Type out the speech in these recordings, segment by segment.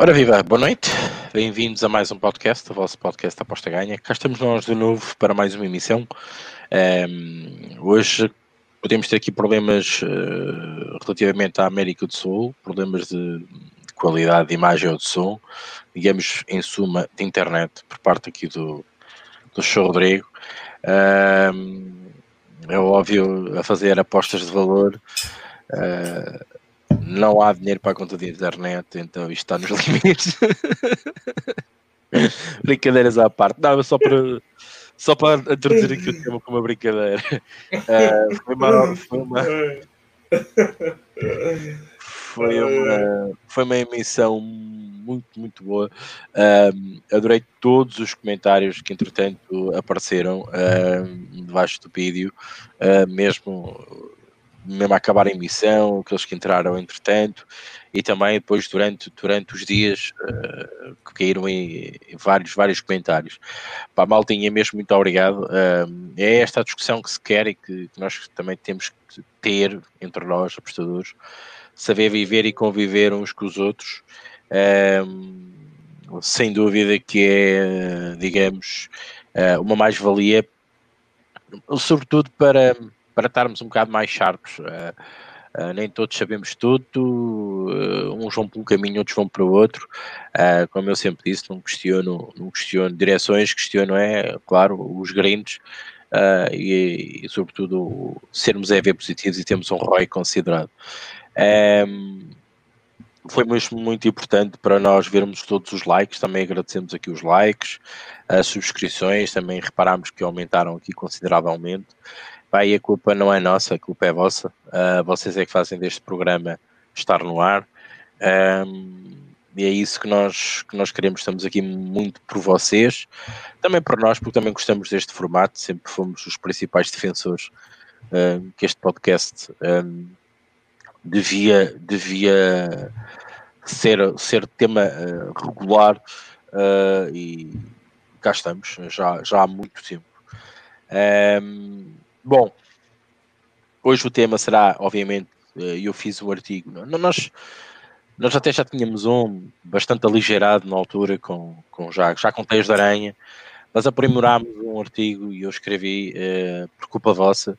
Ora viva, boa noite, bem-vindos a mais um podcast, o vosso podcast Aposta Ganha. Cá estamos nós de novo para mais uma emissão. Um, hoje podemos ter aqui problemas uh, relativamente à América do Sul, problemas de, de, qualidade de imagem ou de som, digamos em suma de internet, por parte aqui do, do Show Rodrigo. Um, é óbvio a fazer apostas de valor. Uh, não há dinheiro para a conta de internet, então isto está nos limites. Brincadeiras à parte. Não, só para, só para introduzir aqui o tema como uma brincadeira. Uh, foi uma. Foi uma... Foi uma, foi uma emissão muito, muito boa. Um, adorei todos os comentários que, entretanto, apareceram um, debaixo do vídeo, uh, mesmo mesmo a acabar a emissão, aqueles que entraram entretanto, e também depois durante, durante os dias uh, que caíram em, vários, vários comentários. A Maltinha mesmo, muito obrigado. Uh, é esta a discussão que se quer e que, que, nós também temos que ter entre nós, apostadores, saber viver e conviver uns com os outros. Uh, sem dúvida que é, digamos, uma mais-valia, sobretudo para para estarmos um bocado mais sharps. Uh, uh, nem todos sabemos tudo, uh, uns vão para um caminho, outros vão para o outro. como eu sempre disse, não questiono, não questiono direções, questiono é, claro, os grandes e, e, sobretudo, sermos EV positivos e temos um ROI considerado. Um, foi mesmo muito importante para nós vermos todos os likes, também agradecemos aqui os likes, as subscrições, também reparámos que aumentaram aqui consideravelmente. Pai, a culpa não é nossa, a culpa é vossa. Uh, vocês é que fazem deste programa estar no ar. Um, e é isso que nós, que nós queremos. Estamos aqui muito por vocês, também por nós, porque também gostamos deste formato. Sempre fomos os principais defensores uh, que este podcast um, devia, devia ser, ser tema uh, regular uh, e cá estamos, já, já há muito tempo. Um, Bom, hoje o tema será, obviamente, eh, eu fiz um artigo. Nós, nós até já tínhamos um bastante aligerado na altura, com, com já, já com teias de aranha, mas aprimorámos um artigo e eu escrevi, uh, por culpa vossa,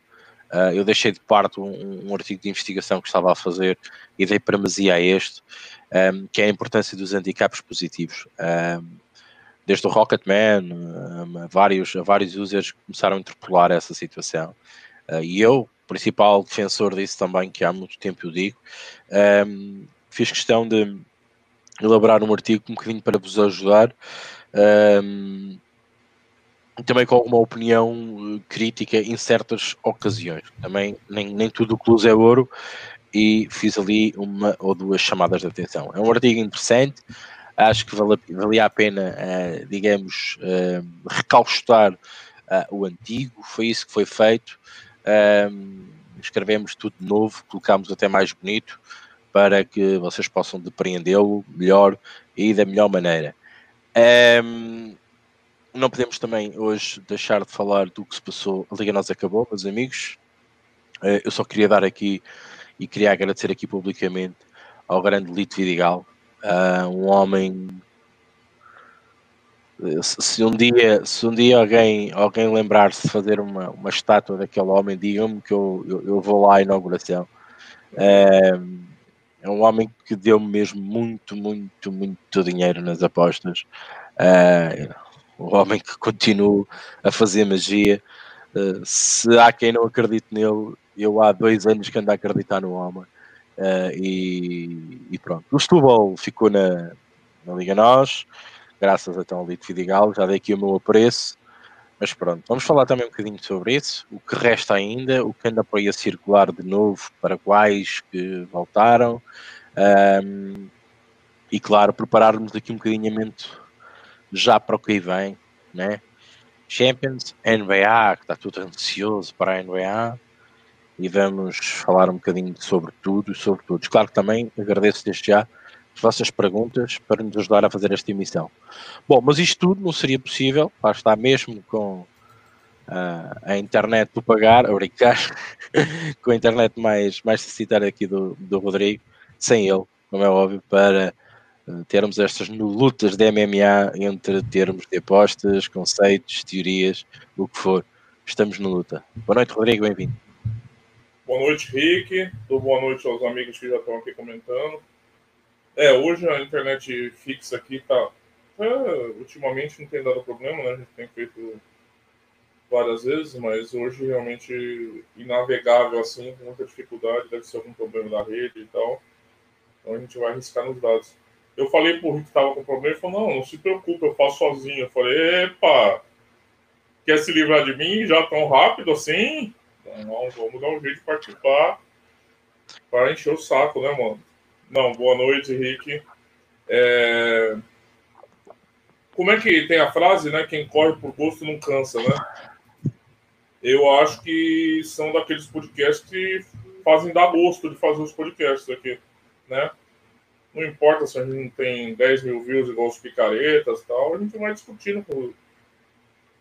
uh, eu deixei de parte um, um, artigo de investigação que estava a fazer e dei primazia a este, um, que é a importância dos handicaps positivos. Um, desde o Rocketman, a vários, vários users começaram a interpolar essa situação. Uh, e eu, principal defensor disso também, que há muito tempo eu digo, ehm, fiz questão de elaborar um artigo um bocadinho para vos ajudar, ehm, também com alguma opinião eh, crítica em certas ocasiões. Também nem, nem tudo o que luz é ouro e fiz ali uma ou duas chamadas de atenção. É um artigo interessante, acho que vale, valia a pena, uh, digamos, uh, recaustar uh, o antigo, foi isso que foi feito. escrevemos tudo de novo, colocámos até mais bonito para que vocês possam depreendê-lo melhor e da melhor maneira. Um, não podemos também hoje deixar de falar do que se passou. A Liga Nós acabou, meus amigos. eu só queria dar aqui e queria agradecer aqui publicamente ao grande Lito Vidigal, Uh, um homem. Se um dia, se um dia alguém, alguém lembrar-se de fazer uma, uma estátua daquele homem, digam-me que eu, eu, eu, vou lá à inauguração. Uh, é um homem que deu-me mesmo muito, muito, muito dinheiro nas apostas. Uh, um homem que continua a fazer magia. Uh, se há quem não acredite nele, eu há dois anos que ando a acreditar no homem. Uh, e, e, pronto, o Setúbal ficou na, na Liga Nós, graças a ao Lito Vidigal, já dei aqui o meu apreço, mas pronto, vamos falar também um bocadinho sobre isso, o que resta ainda, o que anda por aí a circular de novo, para quais que voltaram, um, e claro, prepararmos aqui um bocadinho a mente já para o que vem, né? Champions, NBA, que está tudo ansioso para a NBA, e vamos falar um bocadinho sobre tudo e sobre todos. Claro que também agradeço desde já as vossas perguntas para nos ajudar a fazer esta emissão. Bom, mas isto tudo não seria possível, lá está mesmo com uh, a internet do pagar, a brincar, com a internet mais, mais necessitada aqui do, do Rodrigo, sem ele, como é óbvio, para termos estas lutas de MMA entre termos de apostas, conceitos, teorias, o que for. Estamos na luta. Boa noite, Rodrigo, bem-vindo. Boa noite, Rick. Boa noite aos amigos que já estão aqui comentando. É, hoje a internet fixa aqui tá. É, ultimamente não tem dado problema, né? A gente tem feito várias vezes, mas hoje realmente inavegável assim, com muita dificuldade, deve ser algum problema da rede e tal. Então a gente vai arriscar nos dados. Eu falei pro Rick que tava com problema, ele falou, não, não se preocupe, eu faço sozinho. Eu falei, epa, quer se livrar de mim já tão rápido assim? Não, vamos dar um jeito de participar para encher o saco, né, mano? Não, boa noite, Rick. É... Como é que tem a frase, né? Quem corre por gosto não cansa, né? Eu acho que são daqueles podcasts que fazem dar gosto de fazer os podcasts aqui, né? Não importa se a gente não tem 10 mil views igual os picaretas tal, a gente vai discutindo com,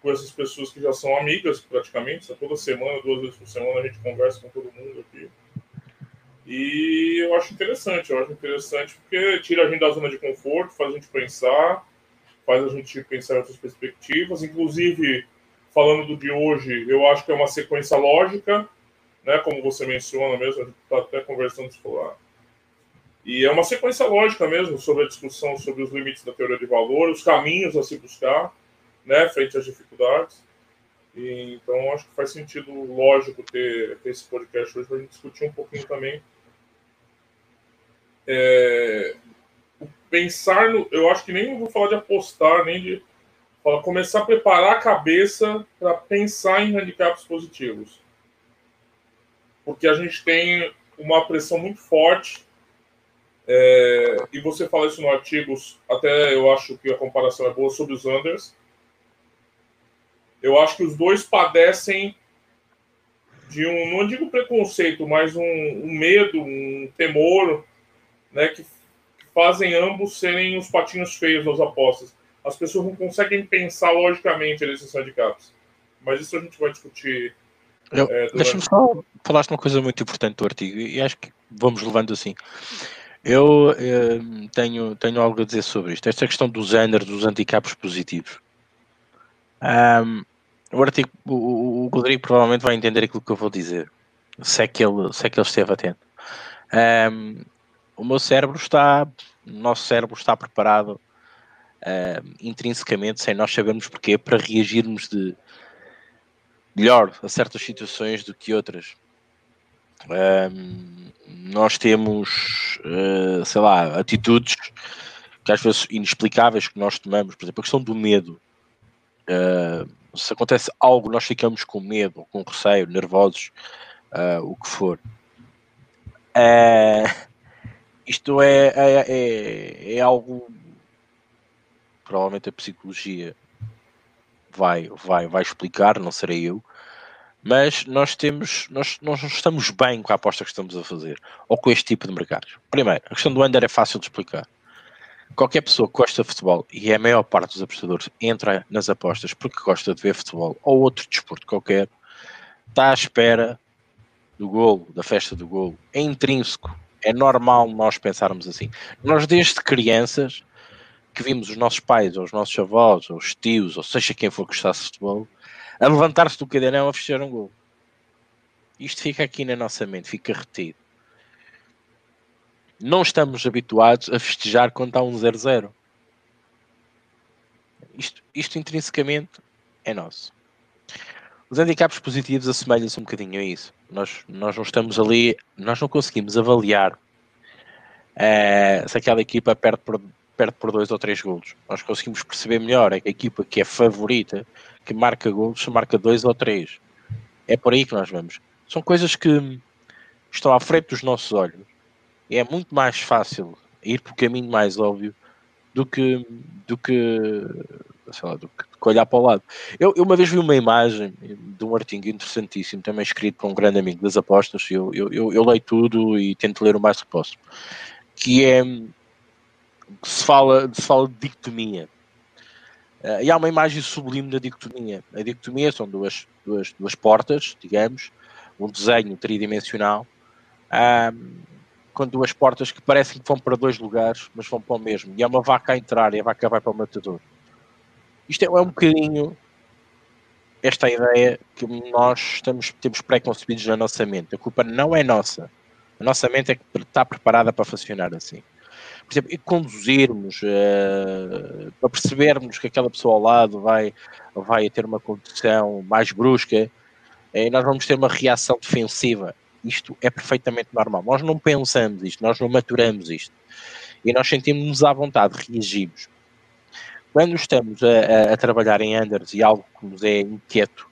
com essas pessoas que já são amigas praticamente. Toda semana, duas vezes por semana, a gente conversa com todo mundo aqui. E eu acho interessante, eu acho interessante porque tira a gente da zona de conforto, faz a gente pensar, faz a gente pensar em outras perspectivas. Inclusive, falando do de hoje, eu acho que é uma sequência lógica, né? Como você menciona mesmo, a gente está até conversando sobre lá e é uma sequência lógica mesmo sobre a discussão sobre os limites da teoria de valor, os caminhos a se buscar, né, frente às dificuldades. E, então, acho que faz sentido lógico ter, ter esse podcast hoje para a gente discutir um pouquinho também. É, pensar no. Eu acho que nem vou falar de apostar, nem de. Falar, começar a preparar a cabeça para pensar em handicaps positivos. Porque a gente tem uma pressão muito forte é, e você fala isso no artigo, até eu acho que a comparação é boa sobre os Anders. Eu acho que os dois padecem de um, não digo preconceito, mas um, um medo, um temor, né, que, fazem ambos serem os patinhos feios nas apostas. As pessoas não conseguem pensar logicamente nesses handicaps. Mas isso a gente vai discutir. É, Deixa-me só falar uma coisa muito importante do artigo, e acho que vamos levando assim. Eu eh, tenho, tenho algo a dizer sobre isto. Esta questão dos under, dos handicaps positivos. Um, o, artigo, o, o Rodrigo provavelmente vai entender aquilo que eu vou dizer. Se é que ele, se é que ele esteve atento. Um, o meu cérebro está, o nosso cérebro está preparado intrinsecamente, sem nós sabermos porquê, para reagirmos de melhor a certas situações do que outras. Um, nós temos, uh, sei lá, atitudes que às vezes inexplicáveis que nós tomamos, por exemplo, a questão do medo. Uh, se acontece algo, nós ficamos com medo, com receio, nervosos, uh, o que for. isto é, é, é, é, algo provavelmente a psicologia vai, vai, vai explicar, não serei eu, mas nós temos, nós, nós não estamos bem com a aposta que estamos a fazer, ou com este tipo de mercados. Primeiro, a questão do under é fácil de explicar. Qualquer pessoa que gosta de futebol, e a maior parte dos apostadores, entra nas apostas porque gosta de ver futebol, ou outro desporto qualquer, está à espera do golo, da festa do golo. É intrínseco, é normal nós pensarmos assim. Nós, desde crianças, que vimos os nossos pais, ou os nossos avós, ou os tios, ou seja quem for que gostasse de futebol, a levantar-se do cadeirão a fechar um gol. Isto fica aqui na nossa mente, fica retido. Não estamos habituados a festejar quando está um 0-0. Isto, isto intrinsecamente é nosso. Os handicaps positivos assemelham-se um bocadinho a isso. Nós, nós não estamos ali, nós não conseguimos avaliar uh, se aquela equipa perde por, perde por dois ou três golos. Nós conseguimos perceber melhor é a equipa que é favorita que marca gols, marca dois ou três. É por aí que nós vamos. São coisas que estão à frente dos nossos olhos. É muito mais fácil ir por caminho mais óbvio do que do que, lá, do que, olhar para o lado. Eu, eu, uma vez vi uma imagem de um artigo interessantíssimo, também escrito por um grande amigo das apostas. Eu, eu, eu, eu leio tudo e tento ler o mais que posso. Que é que se fala, se fala de dicotomia Uh, e há uma imagem sublime da dicotomia. A dicotomia são duas, duas, duas portas, digamos, um desenho tridimensional, um, com duas portas que parecem que vão para dois lugares, mas vão para o mesmo. E é uma vaca a entrar e a vaca vai para o matador. Isto é, é um bocadinho esta ideia que nós estamos, temos pré-concebidos na nossa mente. A culpa não é nossa. A nossa mente é que está preparada para funcionar assim. Por exemplo, conduzirmos, uh, para percebermos que aquela pessoa ao lado vai, vai ter uma condução mais brusca, uh, nós vamos ter uma reação defensiva. Isto é perfeitamente normal. Nós não pensamos isto, nós não maturamos isto. E nós sentimos-nos à vontade, reagimos. Quando estamos a, a, a, trabalhar em Anders e algo que nos é inquieto,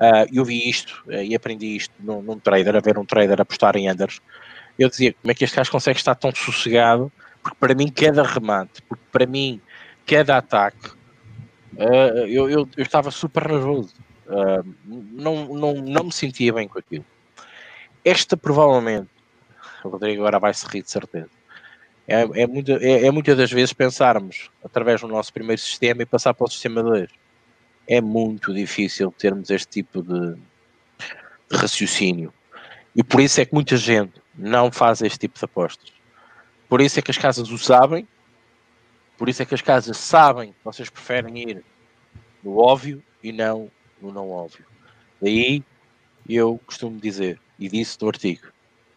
uh, eu vi isto uh, e aprendi isto num, num, trader, a ver um trader apostar em Anders. Eu dizia, como é que este gajo consegue estar tão sossegado? Porque para mim, cada remate, porque para mim, cada ataque, uh, eu, eu, eu, estava super nervoso. não, não, não me sentia bem com aquilo. Esta provavelmente, o Rodrigo agora vai se rir de certeza. É, é, muito, é, é muitas das vezes pensarmos através do nosso primeiro sistema e passar para o sistema 2. É muito difícil termos este tipo de, de raciocínio. E por isso é que muita gente não faz este tipo de apostas. Por isso é que as casas o sabem, por isso é que as casas sabem que vocês preferem ir no óbvio e não no não óbvio. Daí eu costumo dizer, e disse no artigo,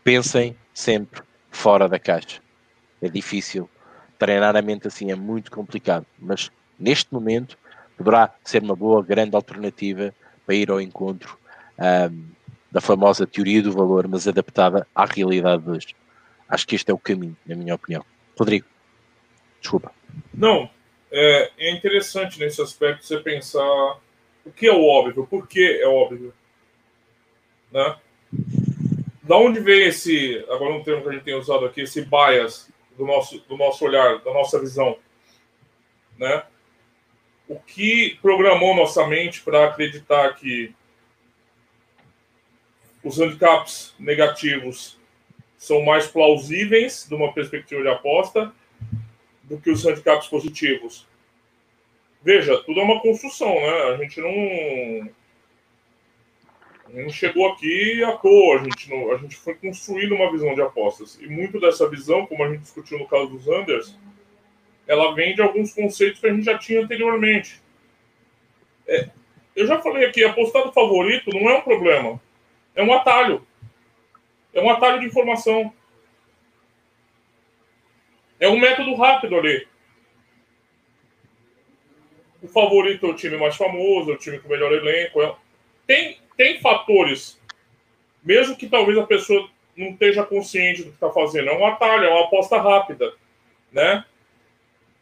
pensem sempre fora da caixa. É difícil. Treinar a mente assim é muito complicado, mas neste momento poderá ser uma boa, grande alternativa para ir ao encontro um, da famosa teoria do valor, mas adaptada à realidade de hoje. Acho que este é o caminho, na minha opinião. Rodrigo, desculpa. Não, é, é interessante nesse aspecto você pensar o que é o óbvio, por que é óbvio. Né? Da onde vem esse, agora um termo que a gente tem usado aqui, esse bias do nosso, do nosso olhar, da nossa visão? Né? O que programou nossa mente para acreditar que os handicaps negativos são mais plausíveis de uma perspectiva de aposta do que os handicaps positivos? Veja, tudo é uma construção, né? A gente não gente chegou aqui à toa, a gente, não, a gente foi construindo uma visão de apostas. E muito dessa visão, como a gente discutiu no caso dos Anders, ela vem de alguns conceitos que a gente já tinha anteriormente. É, eu já falei aqui, apostar no favorito não é um problema. É um atalho. É um atalho de informação. É um método rápido ali. O favorito é o time mais famoso, é o time com o melhor elenco. É... Tem, tem fatores, mesmo que talvez a pessoa não esteja consciente do que está fazendo, é um atalho, é uma aposta rápida, né?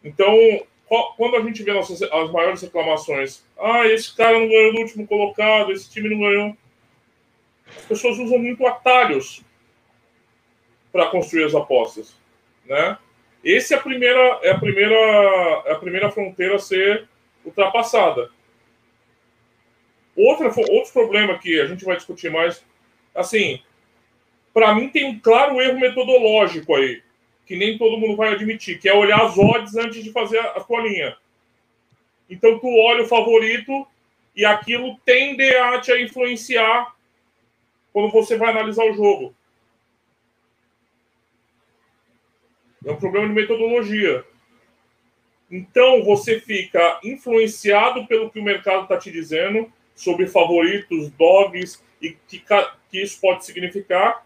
Então, quando a gente vê nossas, as maiores reclamações, ah, esse cara não ganhou no último colocado, esse time não ganhou. As pessoas usam muito atalhos para construir as apostas, né? Esse é a primeira é a primeira é a primeira fronteira a ser ultrapassada. Outra, outro problema que a gente vai discutir mais, assim, para mim tem um claro erro metodológico aí, que nem todo mundo vai admitir, que é olhar as odds antes de fazer a, a tua linha. Então tu olha o favorito e aquilo tende a te influenciar quando você vai analisar o jogo. É um problema de metodologia. Então você fica influenciado pelo que o mercado está te dizendo sobre favoritos, dogs e que, que isso pode significar.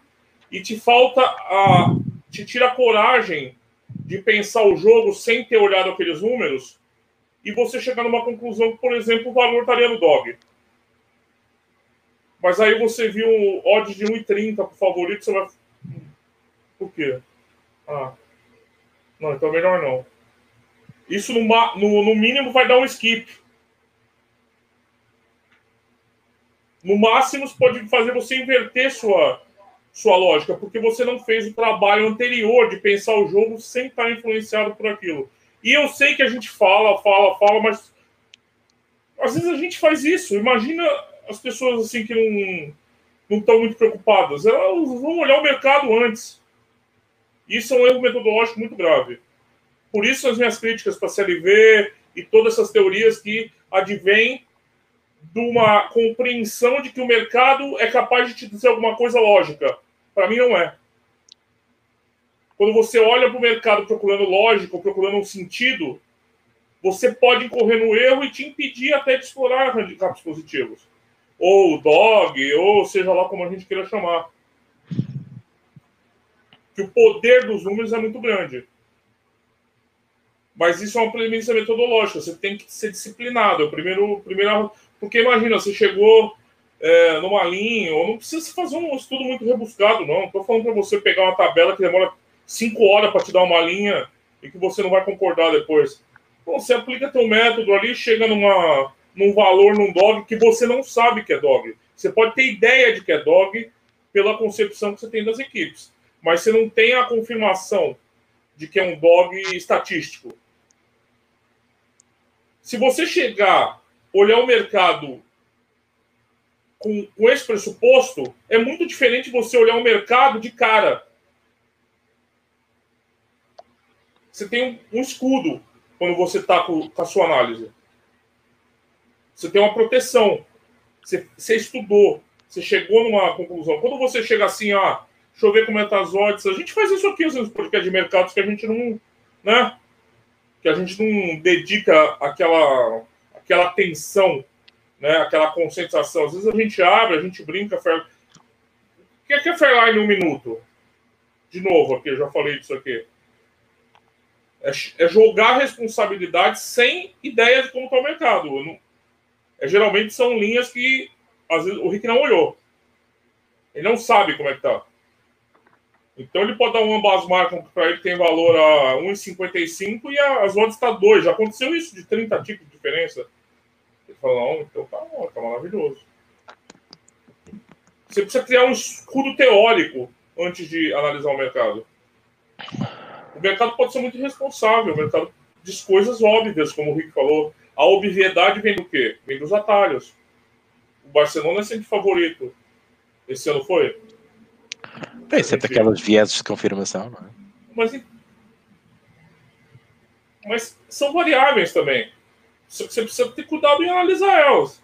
E te falta a. te tira a coragem de pensar o jogo sem ter olhado aqueles números e você chegar numa conclusão que, por exemplo, o valor estaria no dog. Mas aí você viu um odd de 1,30 para o favorito, você vai. Por quê? Ah. Não, então melhor não. Isso no, no, no mínimo vai dar um skip. No máximo, pode fazer você inverter sua, sua lógica, porque você não fez o trabalho anterior de pensar o jogo sem estar influenciado por aquilo. E eu sei que a gente fala, fala, fala, mas às vezes a gente faz isso. Imagina as pessoas assim que não não estão muito preocupadas. Elas vão olhar o mercado antes. Isso é um erro metodológico muito grave. Por isso as minhas críticas para a CLV e todas essas teorias que advêm de uma compreensão de que o mercado é capaz de te dizer alguma coisa lógica. Para mim, não é. Quando você olha para o mercado procurando lógica, procurando um sentido, você pode incorrer no erro e te impedir até de explorar handicaps positivos. Ou dog, ou seja lá como a gente queira chamar. Que o poder dos números é muito grande. Mas isso é uma premissa metodológica. Você tem que ser disciplinado. É primeiro, primeiro, porque imagina, você chegou é, numa linha, ou não precisa fazer um estudo muito rebuscado, não. Estou falando para você pegar uma tabela que demora cinco horas para te dar uma linha e que você não vai concordar depois. Então, você aplica teu método ali, chega numa, num valor, num dog que você não sabe que é dog. Você pode ter ideia de que é dog pela concepção que você tem das equipes, mas você não tem a confirmação de que é um dog estatístico. Se você chegar, olhar o mercado com, com esse pressuposto, é muito diferente você olhar o mercado de cara. Você tem um, um escudo quando você está com, com, a sua análise. Você tem uma proteção. Você, você, estudou. Você chegou numa conclusão. Quando você chega assim, ah, deixa eu ver como é tá as odds. A gente faz isso aqui nos podcasts de mercados que a gente não. Né? Que a gente não dedica aquela, aquela atenção, né? aquela concentração. Às vezes a gente abre, a gente brinca. Fair... O que é, que é Fairline um minuto? De novo, aqui, eu já falei disso aqui. É, é jogar responsabilidade sem ideia de como está o mercado. Não, é, geralmente são linhas que às vezes o Rick não olhou. Ele não sabe como é que está. Então ele pode dar um ambas marcas para ele tem valor a 1,55 e as odds está 2. Já aconteceu isso de 30 tipos de diferença. Ele fala, não, então tá, tá maravilhoso. Você precisa criar um escudo teórico antes de analisar o mercado. O mercado pode ser muito irresponsável. O mercado diz coisas óbvias, como o Rick falou. A obviedade vem do quê? Vem dos atalhos. O Barcelona é sempre favorito. Esse ano foi? Tem sempre aquelas vieses de confirmação, não é? Mas, mas são variáveis também. Você precisa ter cuidado em analisar elas.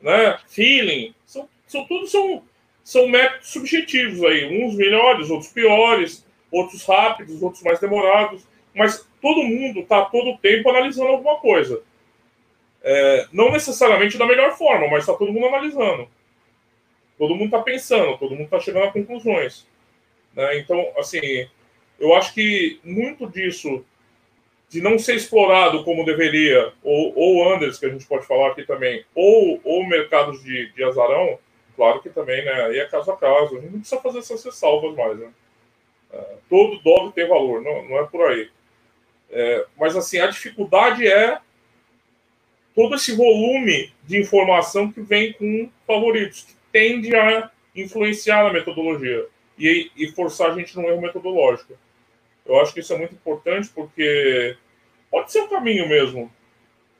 Né? Feeling. São, são tudo são, são métodos subjetivos aí. Uns melhores, outros piores outros rápidos, outros mais demorados, mas todo mundo está todo o tempo analisando alguma coisa. É, não necessariamente da melhor forma, mas está todo mundo analisando. Todo mundo está pensando, todo mundo está chegando a conclusões. Né? Então, assim, eu acho que muito disso de não ser explorado como deveria, ou, ou Anders, que a gente pode falar aqui também, ou, ou mercados de, de azarão, claro que também, né? Aí é caso a caso. A gente não precisa fazer essas ressalvas mais, né? todo dólar tem valor, não, não é por aí. É, mas assim, a dificuldade é todo esse volume de informação que vem com favoritos, que tende a influenciar na metodologia e, e forçar a gente num erro metodológico. Eu acho que isso é muito importante porque pode ser um caminho mesmo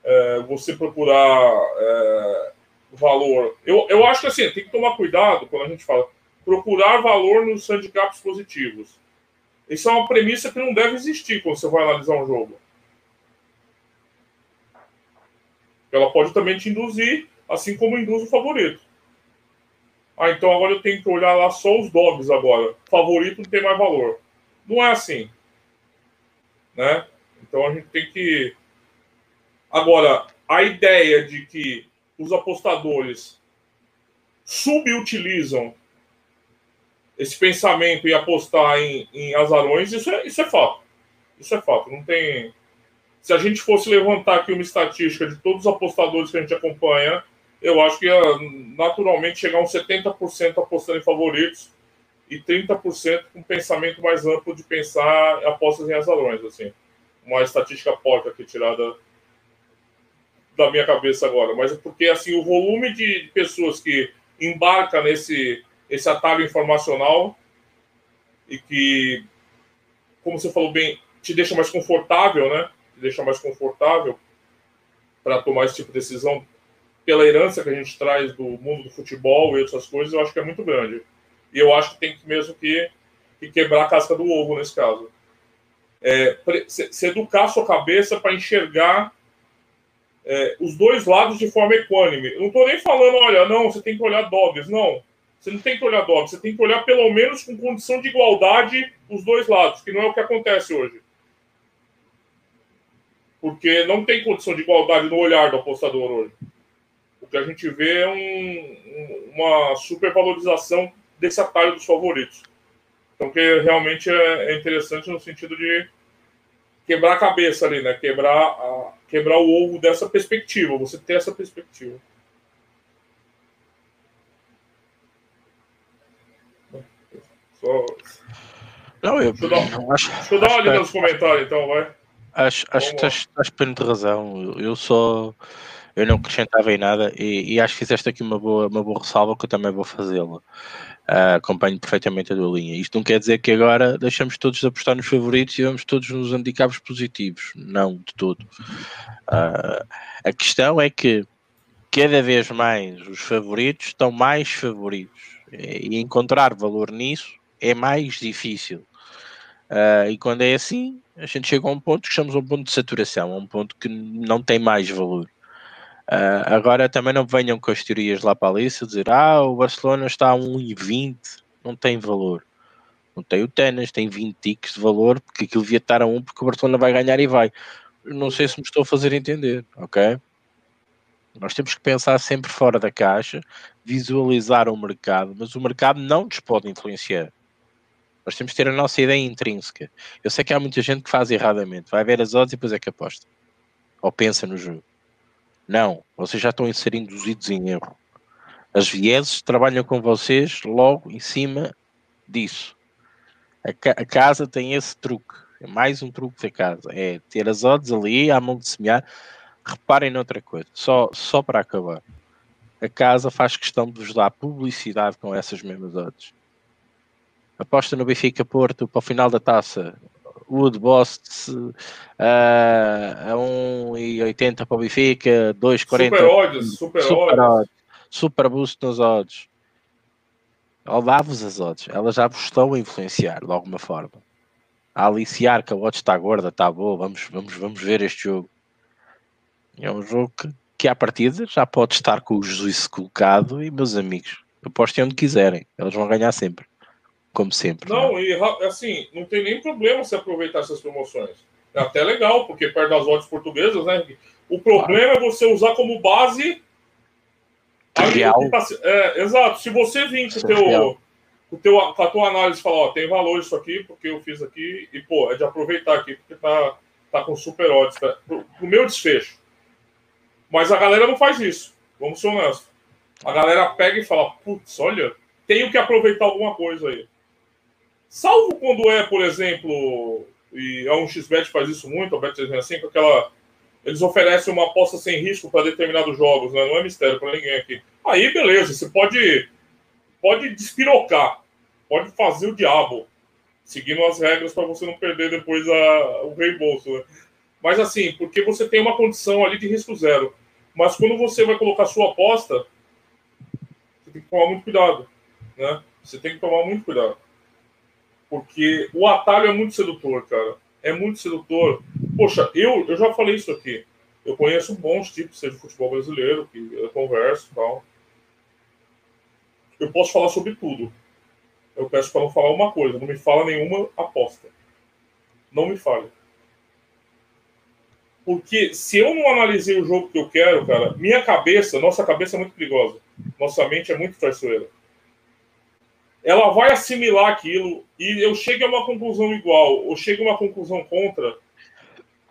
é, você procurar é, valor. Eu, eu acho que assim, tem que tomar cuidado quando a gente fala procurar valor nos handicaps positivos. Isso é uma premissa que não deve existir quando você vai analisar um jogo. Ela pode também te induzir, assim como induz o favorito. Ah, então agora eu tenho que olhar lá só os dogs agora. Favorito não tem mais valor. Não é assim. Né? Então a gente tem que. Agora, a ideia de que os apostadores subutilizam esse pensamento e apostar em, em azarões, isso é, isso é fato. Isso é fato. Não tem. Se a gente fosse levantar aqui uma estatística de todos os apostadores que a gente acompanha, eu acho que ia naturalmente chegar uns 70% apostando em favoritos e 30% com um pensamento mais amplo de pensar apostas em azarões. Assim. Uma estatística porca aqui tirada da minha cabeça agora. Mas é porque assim, o volume de pessoas que embarca nesse esse atalho informacional e que, como você falou bem, te deixa mais confortável, né? Te deixa mais confortável para tomar esse tipo de decisão pela herança que a gente traz do mundo do futebol e outras coisas, eu acho que é muito grande. E eu acho que tem que mesmo que, que quebrar a casca do ovo nesse caso. É, se, educar sua cabeça para enxergar é, os dois lados de forma equânime. Eu não estou nem falando, olha, não, você tem que olhar dogs. Não. Você não tem que olhar dog, você tem que olhar pelo menos com condição de igualdade os dois lados, que não é o que acontece hoje. Porque não tem condição de igualdade no olhar do apostador hoje. O que a gente vê é um, uma supervalorização desse atalho dos favoritos. Então, que realmente é, é interessante no sentido de quebrar a cabeça ali, né? Quebrar, a, quebrar o ovo dessa perspectiva, você ter essa perspectiva. Só... Não, eu, deixa eu dar, acho, deixa eu dar uma olhada nos comentários, então, vai. Acho, acho que estás, estás pleno de razão. Eu só eu não acrescentava em nada e, e, acho que fizeste aqui uma boa, uma boa ressalva que eu também vou fazê-la. Uh, acompanho perfeitamente a tua linha. Isto não quer dizer que agora deixamos todos de apostar nos favoritos e vamos todos nos handicaps positivos. Não, de todo. Uh, a questão é que cada vez mais os favoritos estão mais favoritos e encontrar valor nisso é mais difícil. Uh, e quando é assim, a gente chega a um ponto que chamamos um ponto de saturação, a um ponto que não tem mais valor. Uh, agora também não venham com as teorias lá para ali dizer ah, o Barcelona está a 1,20, não tem valor. Não tem o Tenas, tem 20 ticks de valor, porque aquilo devia estar a 1 porque o Barcelona vai ganhar e vai. Não sei se me estou a fazer entender, ok? Nós temos que pensar sempre fora da caixa, visualizar o mercado, mas o mercado não nos pode influenciar. Nós temos que ter a nossa ideia intrínseca. Eu sei que há muita gente que faz erradamente, vai ver as odds e depois é que aposta. Ou pensa no jogo. Não, vocês já estão a ser induzidos em erro. As vieses trabalham com vocês logo em cima disso. A, ca a casa tem esse truque. É mais um truque da casa. É ter as odds ali à mão de semear. Reparem noutra coisa, só, só para acabar. A casa faz questão de vos dar publicidade com essas mesmas odds. Aposta no Benfica Porto para o final da taça. Wood Boss uh, a 1,80 para o Benfica, 2,40 Super odds, super, super odds. Super boost nos odds. Ou dá-vos as odds, elas já vos estão a influenciar de alguma forma. A aliciar que a odds está gorda, está boa, vamos, vamos, vamos ver este jogo. É um jogo que, que à partida já pode estar com o Jesus colocado e meus amigos, apostem onde quiserem, eles vão ganhar sempre como sempre. Não, né? e assim, não tem nem problema se aproveitar essas promoções. É até legal, porque perto das odds portuguesas, né? O problema claro. é você usar como base. Real. Tá, é, exato. Se você vir com, teu, com, teu, com a tua análise e falar, ó, tem valor isso aqui, porque eu fiz aqui, e pô, é de aproveitar aqui, porque tá, tá com super odds. Tá, pro, pro meu desfecho. Mas a galera não faz isso. Vamos ser honestos. A galera pega e fala, putz, olha, tenho que aproveitar alguma coisa aí. Salvo quando é, por exemplo, e a 1xBet faz isso muito, a Bet365, aquela. Eles oferecem uma aposta sem risco para determinados jogos, né? Não é mistério para ninguém aqui. Aí, beleza, você pode, pode despirocar, pode fazer o diabo, seguindo as regras para você não perder depois a, o reembolso, né? Mas assim, porque você tem uma condição ali de risco zero. Mas quando você vai colocar sua aposta, você tem que tomar muito cuidado, né? Você tem que tomar muito cuidado. Porque o atalho é muito sedutor, cara. É muito sedutor. Poxa, eu, eu já falei isso aqui. Eu conheço bons tipos de futebol brasileiro, que eu converso e tal. Eu posso falar sobre tudo. Eu peço para não falar uma coisa. Não me fala nenhuma aposta. Não me fale. Porque se eu não analisei o jogo que eu quero, cara, minha cabeça, nossa cabeça é muito perigosa. Nossa mente é muito traiçoeira ela vai assimilar aquilo e eu chego a uma conclusão igual ou chego a uma conclusão contra,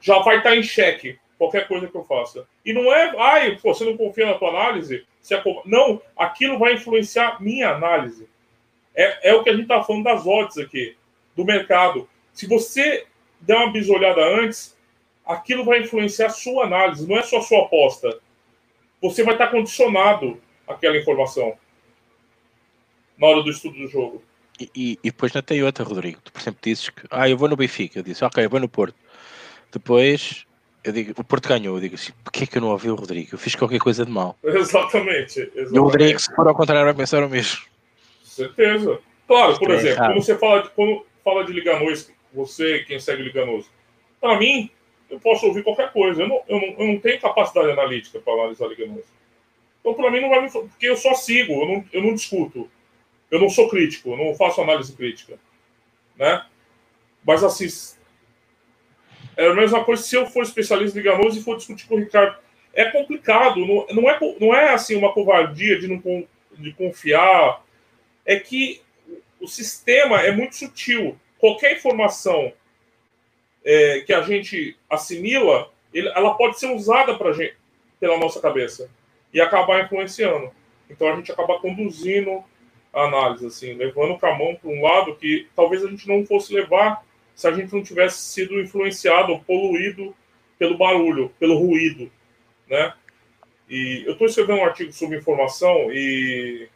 já vai estar em xeque qualquer coisa que eu faça. E não é, ai, você não confia na tua análise? Se é, não, aquilo vai influenciar minha análise. É, é o que a gente está falando das odds aqui, do mercado. Se você der uma bisolhada antes, aquilo vai influenciar a sua análise, não é só a sua aposta. Você vai estar condicionado àquela informação na hora do estudo do jogo. E, e, e depois não tem outra, Rodrigo. Tu, por exemplo, dizes que ah, eu vou no Benfica. Eu disse, ok, eu vou no Porto. Depois eu digo, o Porto ganhou. Eu digo assim, porquê é que eu não ouvi o Rodrigo? Eu fiz qualquer coisa de mal. Exatamente. exatamente. E o Rodrigo, se for ao contrário, vai pensar o mesmo. Certeza. Claro, por é exemplo, quando você fala de, quando fala de Liganôs, você, quem segue Liganôs, para mim, eu posso ouvir qualquer coisa. Eu não, eu não, eu não tenho capacidade analítica para analisar Liganôs. Então, para mim, não vai me. Porque eu só sigo, eu não, eu não discuto. Eu não sou crítico, não faço análise crítica, né? Mas assim, é a mesma coisa se eu for especialista em Ganoso e for discutir com o Ricardo. É complicado, não, não, é, não é assim uma covardia de não de confiar. É que o sistema é muito sutil. Qualquer informação é, que a gente assimila, ele, ela pode ser usada pra gente, pela nossa cabeça e acabar influenciando. Então a gente acaba conduzindo análise, assim, levando mão para um lado que talvez a gente não fosse levar se a gente não tivesse sido influenciado ou poluído pelo barulho, pelo ruído, né? E eu estou escrevendo um artigo sobre informação e,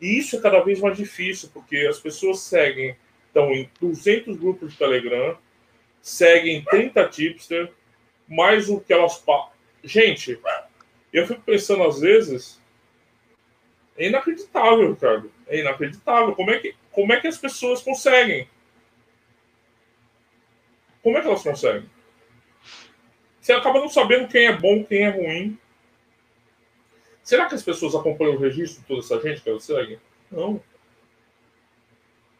e isso é cada vez mais difícil, porque as pessoas seguem, estão em 200 grupos de Telegram, seguem 30 tipster, mais o que elas. Gente, eu fico pensando às vezes. É inacreditável, Ricardo. É inacreditável. Como é que, como é que as pessoas conseguem? Como é que elas conseguem? Você acaba não sabendo quem é bom, quem é ruim. Será que as pessoas acompanham o registro de toda essa gente que elas seguem? Não.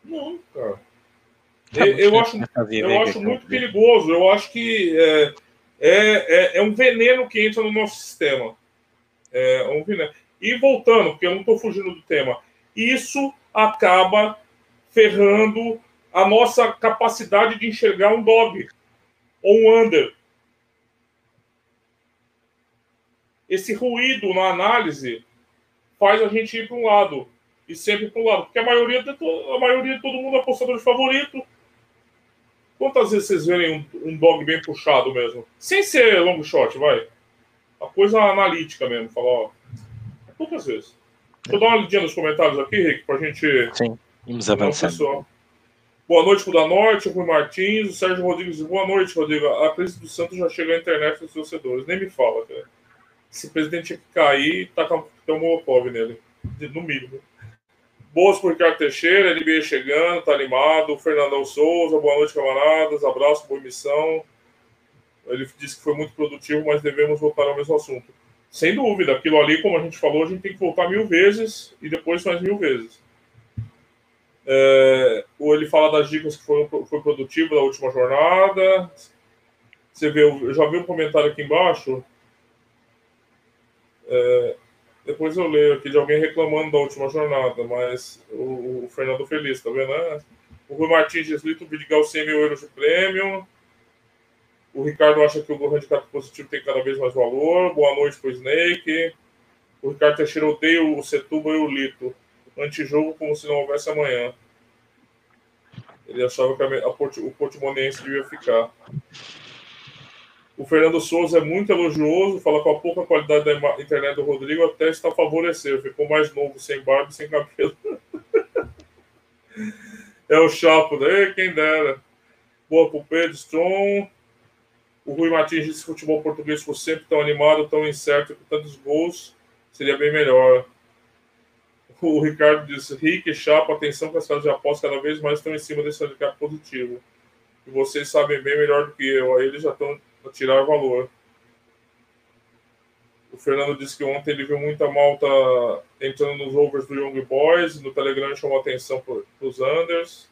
Não, cara. Tá eu, eu acho, eu acho muito perigoso. Eu acho que é, é, é, é, um veneno que entra no nosso sistema. É um veneno. E voltando, porque eu não estou fugindo do tema, isso acaba ferrando a nossa capacidade de enxergar um dog ou um under. Esse ruído na análise faz a gente ir para um lado e sempre para um lado, porque a maioria de, a maioria de todo mundo é apostador de favorito, Quantas vezes vocês verem um, um dog bem puxado mesmo? Sem ser long shot, vai. A coisa analítica mesmo, falar, ó. Poucas vezes. Deixa eu dar uma olhadinha nos comentários aqui, Rick, pra gente. Sim, vamos avançar. Boa noite pro da Norte, Rui Martins, o Sérgio Rodrigues. Boa noite, Rodrigo. A crise do Santos já chegou à internet dos torcedores. Nem me fala, cara. Se presidente tinha que cair, com um Molotov nele. No mínimo. Boas por Ricardo Teixeira, NBA chegando, tá animado. Fernandão Souza, boa noite, camaradas. Abraço, boa missão. Ele disse que foi muito produtivo, mas devemos voltar ao mesmo assunto. Sem dúvida, aquilo ali, como a gente falou, a gente tem que voltar mil vezes e depois mais mil vezes. É, ou ele fala das dicas que foram foi produtivo da última jornada. Você vê, eu já vi um comentário aqui embaixo. É, depois eu leio aqui de alguém reclamando da última jornada, mas o, o Fernando Feliz, tá vendo? Né? O Rui Martins diz: Lito Vidigal 100 mil euros de prêmio. O Ricardo acha que o handicap positivo tem cada vez mais valor. Boa noite pro Snake. O Ricardo Teixeira odeia o Setuba e o Lito. Antijogo como se não houvesse amanhã. Ele achava que a, a, o Portimonense devia ficar. O Fernando Souza é muito elogioso, fala com a pouca qualidade da internet do Rodrigo, até está favorecendo. Ficou mais novo, sem barba e sem cabelo. é o Chapo, né? Quem dera. Boa pro Pedro Strong. O Rui Martins disse que o futebol português fosse sempre tão animado, tão incerto, com tantos gols, seria bem melhor. O Ricardo disse: Rick, Chapo, atenção que as casas de aposta cada vez mais estão em cima desse handicap positivo. E vocês sabem bem melhor do que eu. Aí eles já estão para tirar valor. O Fernando disse que ontem ele viu muita malta entrando nos overs do Young Boys, no Telegram chamou atenção para os Anders.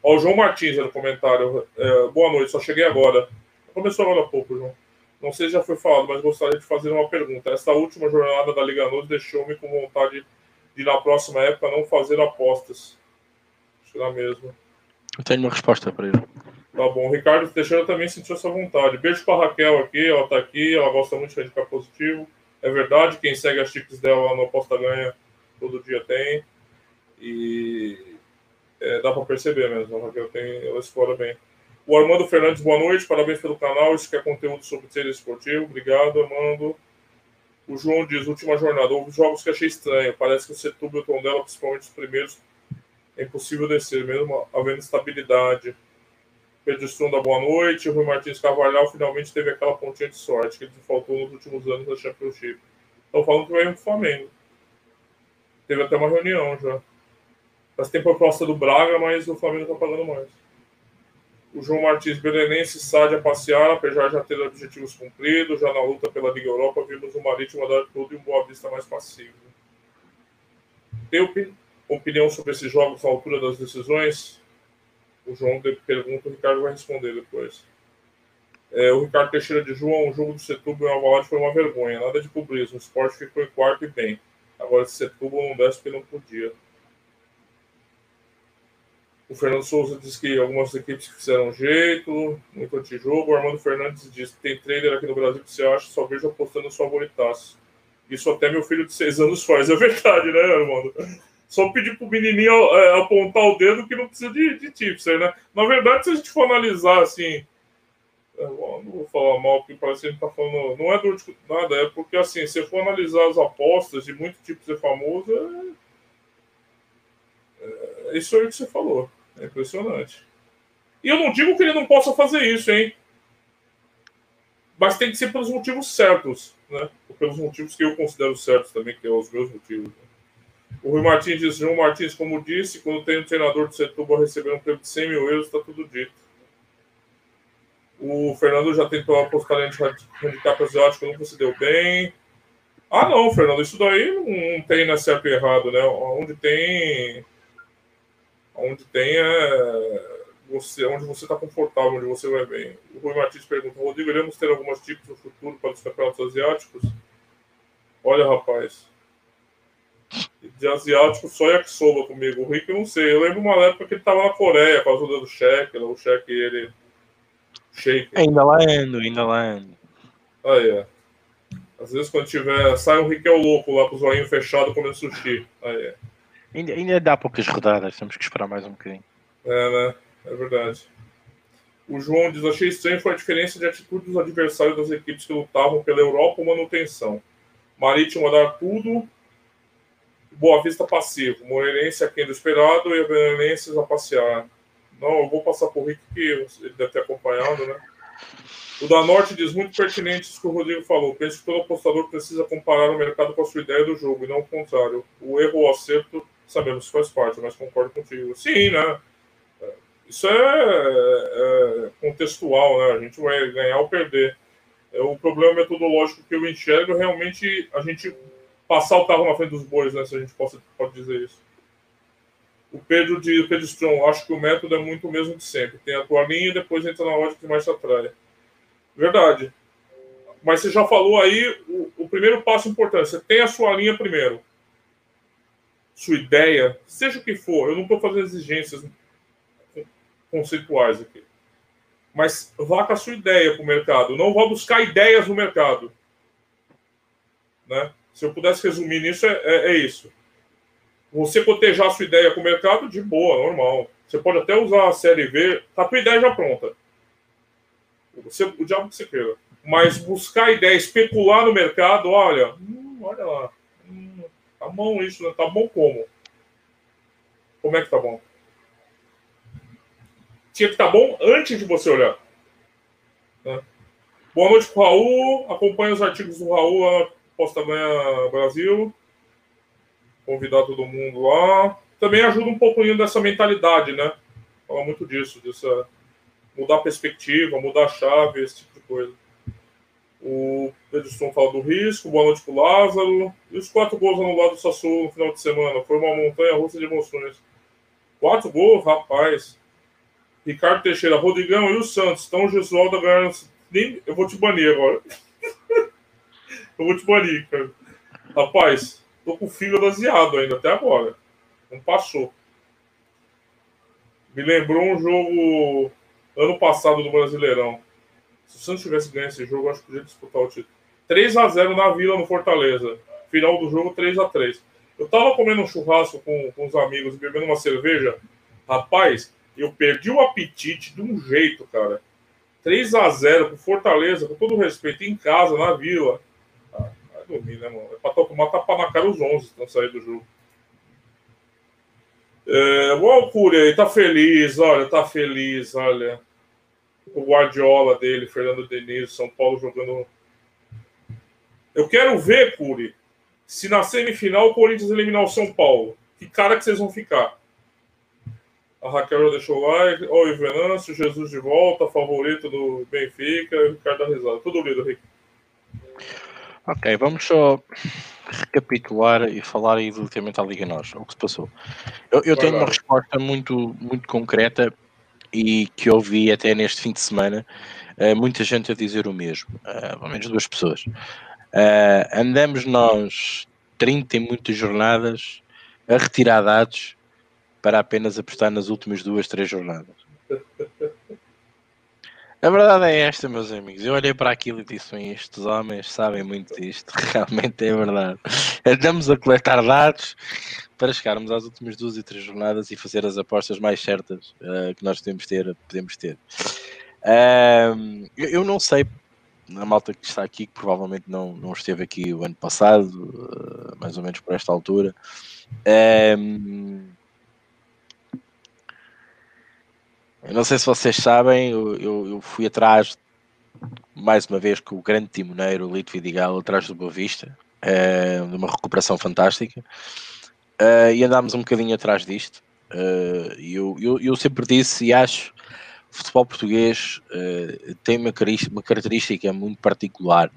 Ó, o João Martins no comentário. É, boa noite, só cheguei agora. Começou agora há pouco, João. Não sei se já foi falado, mas gostaria de fazer uma pergunta. Esta última jornada da Liga Noite deixou-me com vontade de, na próxima época, não fazer apostas. Será mesmo. Eu tenho uma resposta para ele. Tá bom. O Ricardo Teixeira também sentiu essa vontade. Beijo para Raquel aqui, ela tá aqui, ela gosta muito de radicar positivo. É verdade, quem segue as chips dela lá no Aposta Ganha todo dia tem. E é, dá para perceber mesmo, a Raquel tem, ela explora bem. O Armando Fernandes, boa noite, parabéns pelo canal. Isso que é conteúdo sobre tênis esportivo. Obrigado, Armando. O João diz: última jornada. Houve jogos que achei estranho. Parece que o Setúbal e o Tondela, principalmente os primeiros, é impossível descer, mesmo havendo estabilidade. Pedro Stronda, boa noite. O Rui Martins Carvalhal finalmente teve aquela pontinha de sorte que faltou nos últimos anos da Championship. Estão falando que vai pro Flamengo. Teve até uma reunião já. Mas tem proposta do Braga, mas o Flamengo está pagando mais. O João Martins Belenense sai a passear, apesar de já ter objetivos cumpridos, já na luta pela Liga Europa, vimos o Marítimo dar tudo e um Boa Vista mais passivo. Tem, opinião sobre esses jogos na altura das decisões? O João pergunta, o Ricardo vai responder depois. É, o Ricardo Teixeira de João, o jogo do Setúbal em Alvalade foi uma vergonha, nada de cobrismo. O esporte ficou em quarto e bem. Agora, se Setúbal não desce porque não podia. O Fernando Souza diz que algumas equipes fizeram jeito, muito antijogo. O Armando Fernandes diz que tem trader aqui no Brasil que você acha, só vejo apostando no favoritaço. Isso até meu filho de seis anos faz. É verdade, né, Armando? Só pedir pro menininho é, apontar o dedo que não precisa de, de tipster, né? Na verdade, se a gente for analisar assim não vou falar mal, porque parece que a gente tá falando. Não é dor de nada, é porque assim, se for analisar as apostas de muito ser famoso, é... é isso aí que você falou. É impressionante. E eu não digo que ele não possa fazer isso, hein? Mas tem que ser pelos motivos certos, né? Ou pelos motivos que eu considero certos também, que são os meus motivos. Né? O Rui Martins diz: João Martins, como disse, quando tem um treinador do Setúbal receber um prêmio de 100 mil euros, está tudo dito. O Fernando já tentou apostar em handicap asiático, se deu bem. Ah, não, Fernando, isso daí não tem né, certo e errado, né? Onde tem. Onde tem é. Você, onde você está confortável, onde você vai bem. O Rui Martins pergunta: Rodrigo, iremos ter algumas tipos no futuro para os campeonatos asiáticos? Olha, rapaz. De asiático só yakisoba comigo. O Rick eu não sei. Eu lembro uma época que ele estava na Coreia, por causa do cheque. O cheque ele Shake. Ainda lá ando, ainda lá ando. Aí, é. Às vezes quando tiver. Sai um Riquel louco lá com o zoinho fechado comendo sushi. Aí, é. Ainda, ainda dá poucas rodadas, temos que esperar mais um bocadinho. É, né? É verdade. O João diz: Achei estranho foi a diferença de atitude dos adversários das equipes que lutavam pela Europa ou manutenção. Marítimo dar tudo, Boa Vista passivo, Moreirense aquém do esperado e a Belenenses a passear. Não, eu vou passar por Rick, que ele deve ter acompanhado, né? O da Norte diz muito pertinente isso que o Rodrigo falou. Penso que todo apostador precisa comparar o mercado com a sua ideia do jogo, e não o contrário. O erro ou acerto, sabemos que faz parte, mas concordo contigo. Sim, né? Isso é, é contextual, né? A gente vai ganhar ou perder. É, o problema metodológico que eu enxergo é realmente a gente passar o carro na frente dos bois, né? Se a gente pode, pode dizer isso. O Pedro de Pedro Strong, acho que o método é muito o mesmo de sempre. Tem a tua linha e depois entra na ordem que mais te atrai. Verdade. Mas você já falou aí o, o primeiro passo importante. Você tem a sua linha primeiro. Sua ideia, seja o que for. Eu não estou fazendo exigências conceituais aqui. Mas vá com a sua ideia para o mercado. Não vá buscar ideias no mercado. Né? Se eu pudesse resumir nisso, é, é, é isso. Você cotejar a sua ideia com o mercado, de boa, normal. Você pode até usar a série V, tá a tua ideia já pronta. Você, o diabo que você queira. Mas buscar ideia, especular no mercado, olha, hum, olha lá. Tá bom isso, né? Tá bom como? Como é que tá bom? Tinha que tá bom antes de você olhar. Né? Boa noite pro Raul. Acompanhe os artigos do Raul lá Posta Ganha Brasil convidar todo mundo lá. Também ajuda um pouquinho dessa mentalidade, né? Fala muito disso, dessa mudar a perspectiva, mudar a chave, esse tipo de coisa. O Edson fala do risco, boa noite pro Lázaro. E os quatro gols anulados do Sassuolo no final de semana? Foi uma montanha russa de emoções. Quatro gols, rapaz. Ricardo Teixeira, Rodrigão e o Santos. Então o Gesualdo ganhando. Eu vou te banir agora. eu vou te banir, cara. Rapaz, Tô com o fígado aziado ainda até agora. Não passou. Me lembrou um jogo ano passado do Brasileirão. Se o Santos tivesse ganho esse jogo, acho que podia disputar o título. 3 a 0 na Vila, no Fortaleza. Final do jogo, 3 a 3 Eu tava comendo um churrasco com, com os amigos, bebendo uma cerveja. Rapaz, eu perdi o apetite de um jeito, cara. 3 a 0 pro Fortaleza, com todo respeito, em casa, na Vila vai dormir, né, mano? É pra tomar tapa na cara os 11 que estão saindo do jogo. É, o Alcúria aí tá feliz, olha, tá feliz, olha. O Guardiola dele, Fernando Diniz, São Paulo jogando. Eu quero ver, Curi, se na semifinal o Corinthians eliminar o São Paulo. Que cara que vocês vão ficar? A Raquel já deixou o like. Ó, o Venâncio, Jesus de volta, favorito do Benfica, o Ricardo da Risada. Tudo lido, Rick. Ok, vamos só recapitular e falar aí relativamente à Liga Nós, o que se passou. Eu, eu tenho uma resposta muito, muito concreta e que ouvi até neste fim de semana uh, muita gente a dizer o mesmo, uh, pelo menos duas pessoas. Uh, andamos nós 30 e muitas jornadas a retirar dados para apenas apostar nas últimas duas, três jornadas. A verdade é esta, meus amigos. Eu olhei para aquilo e disse: estes homens sabem muito disto. Realmente é verdade. Andamos a coletar dados para chegarmos às últimas duas e três jornadas e fazer as apostas mais certas uh, que nós podemos ter. Podemos ter. Uh, eu não sei, a malta que está aqui, que provavelmente não, não esteve aqui o ano passado, uh, mais ou menos por esta altura. Eu não sei se vocês sabem, eu, eu, eu, fui atrás, mais uma vez, com o grande timoneiro Lito Vidigal, atrás do Boa Vista, é, uma recuperação fantástica, é, e andámos um bocadinho atrás disto. É, eu, eu, eu sempre disse e acho o futebol português tem uma, uma, característica muito particular.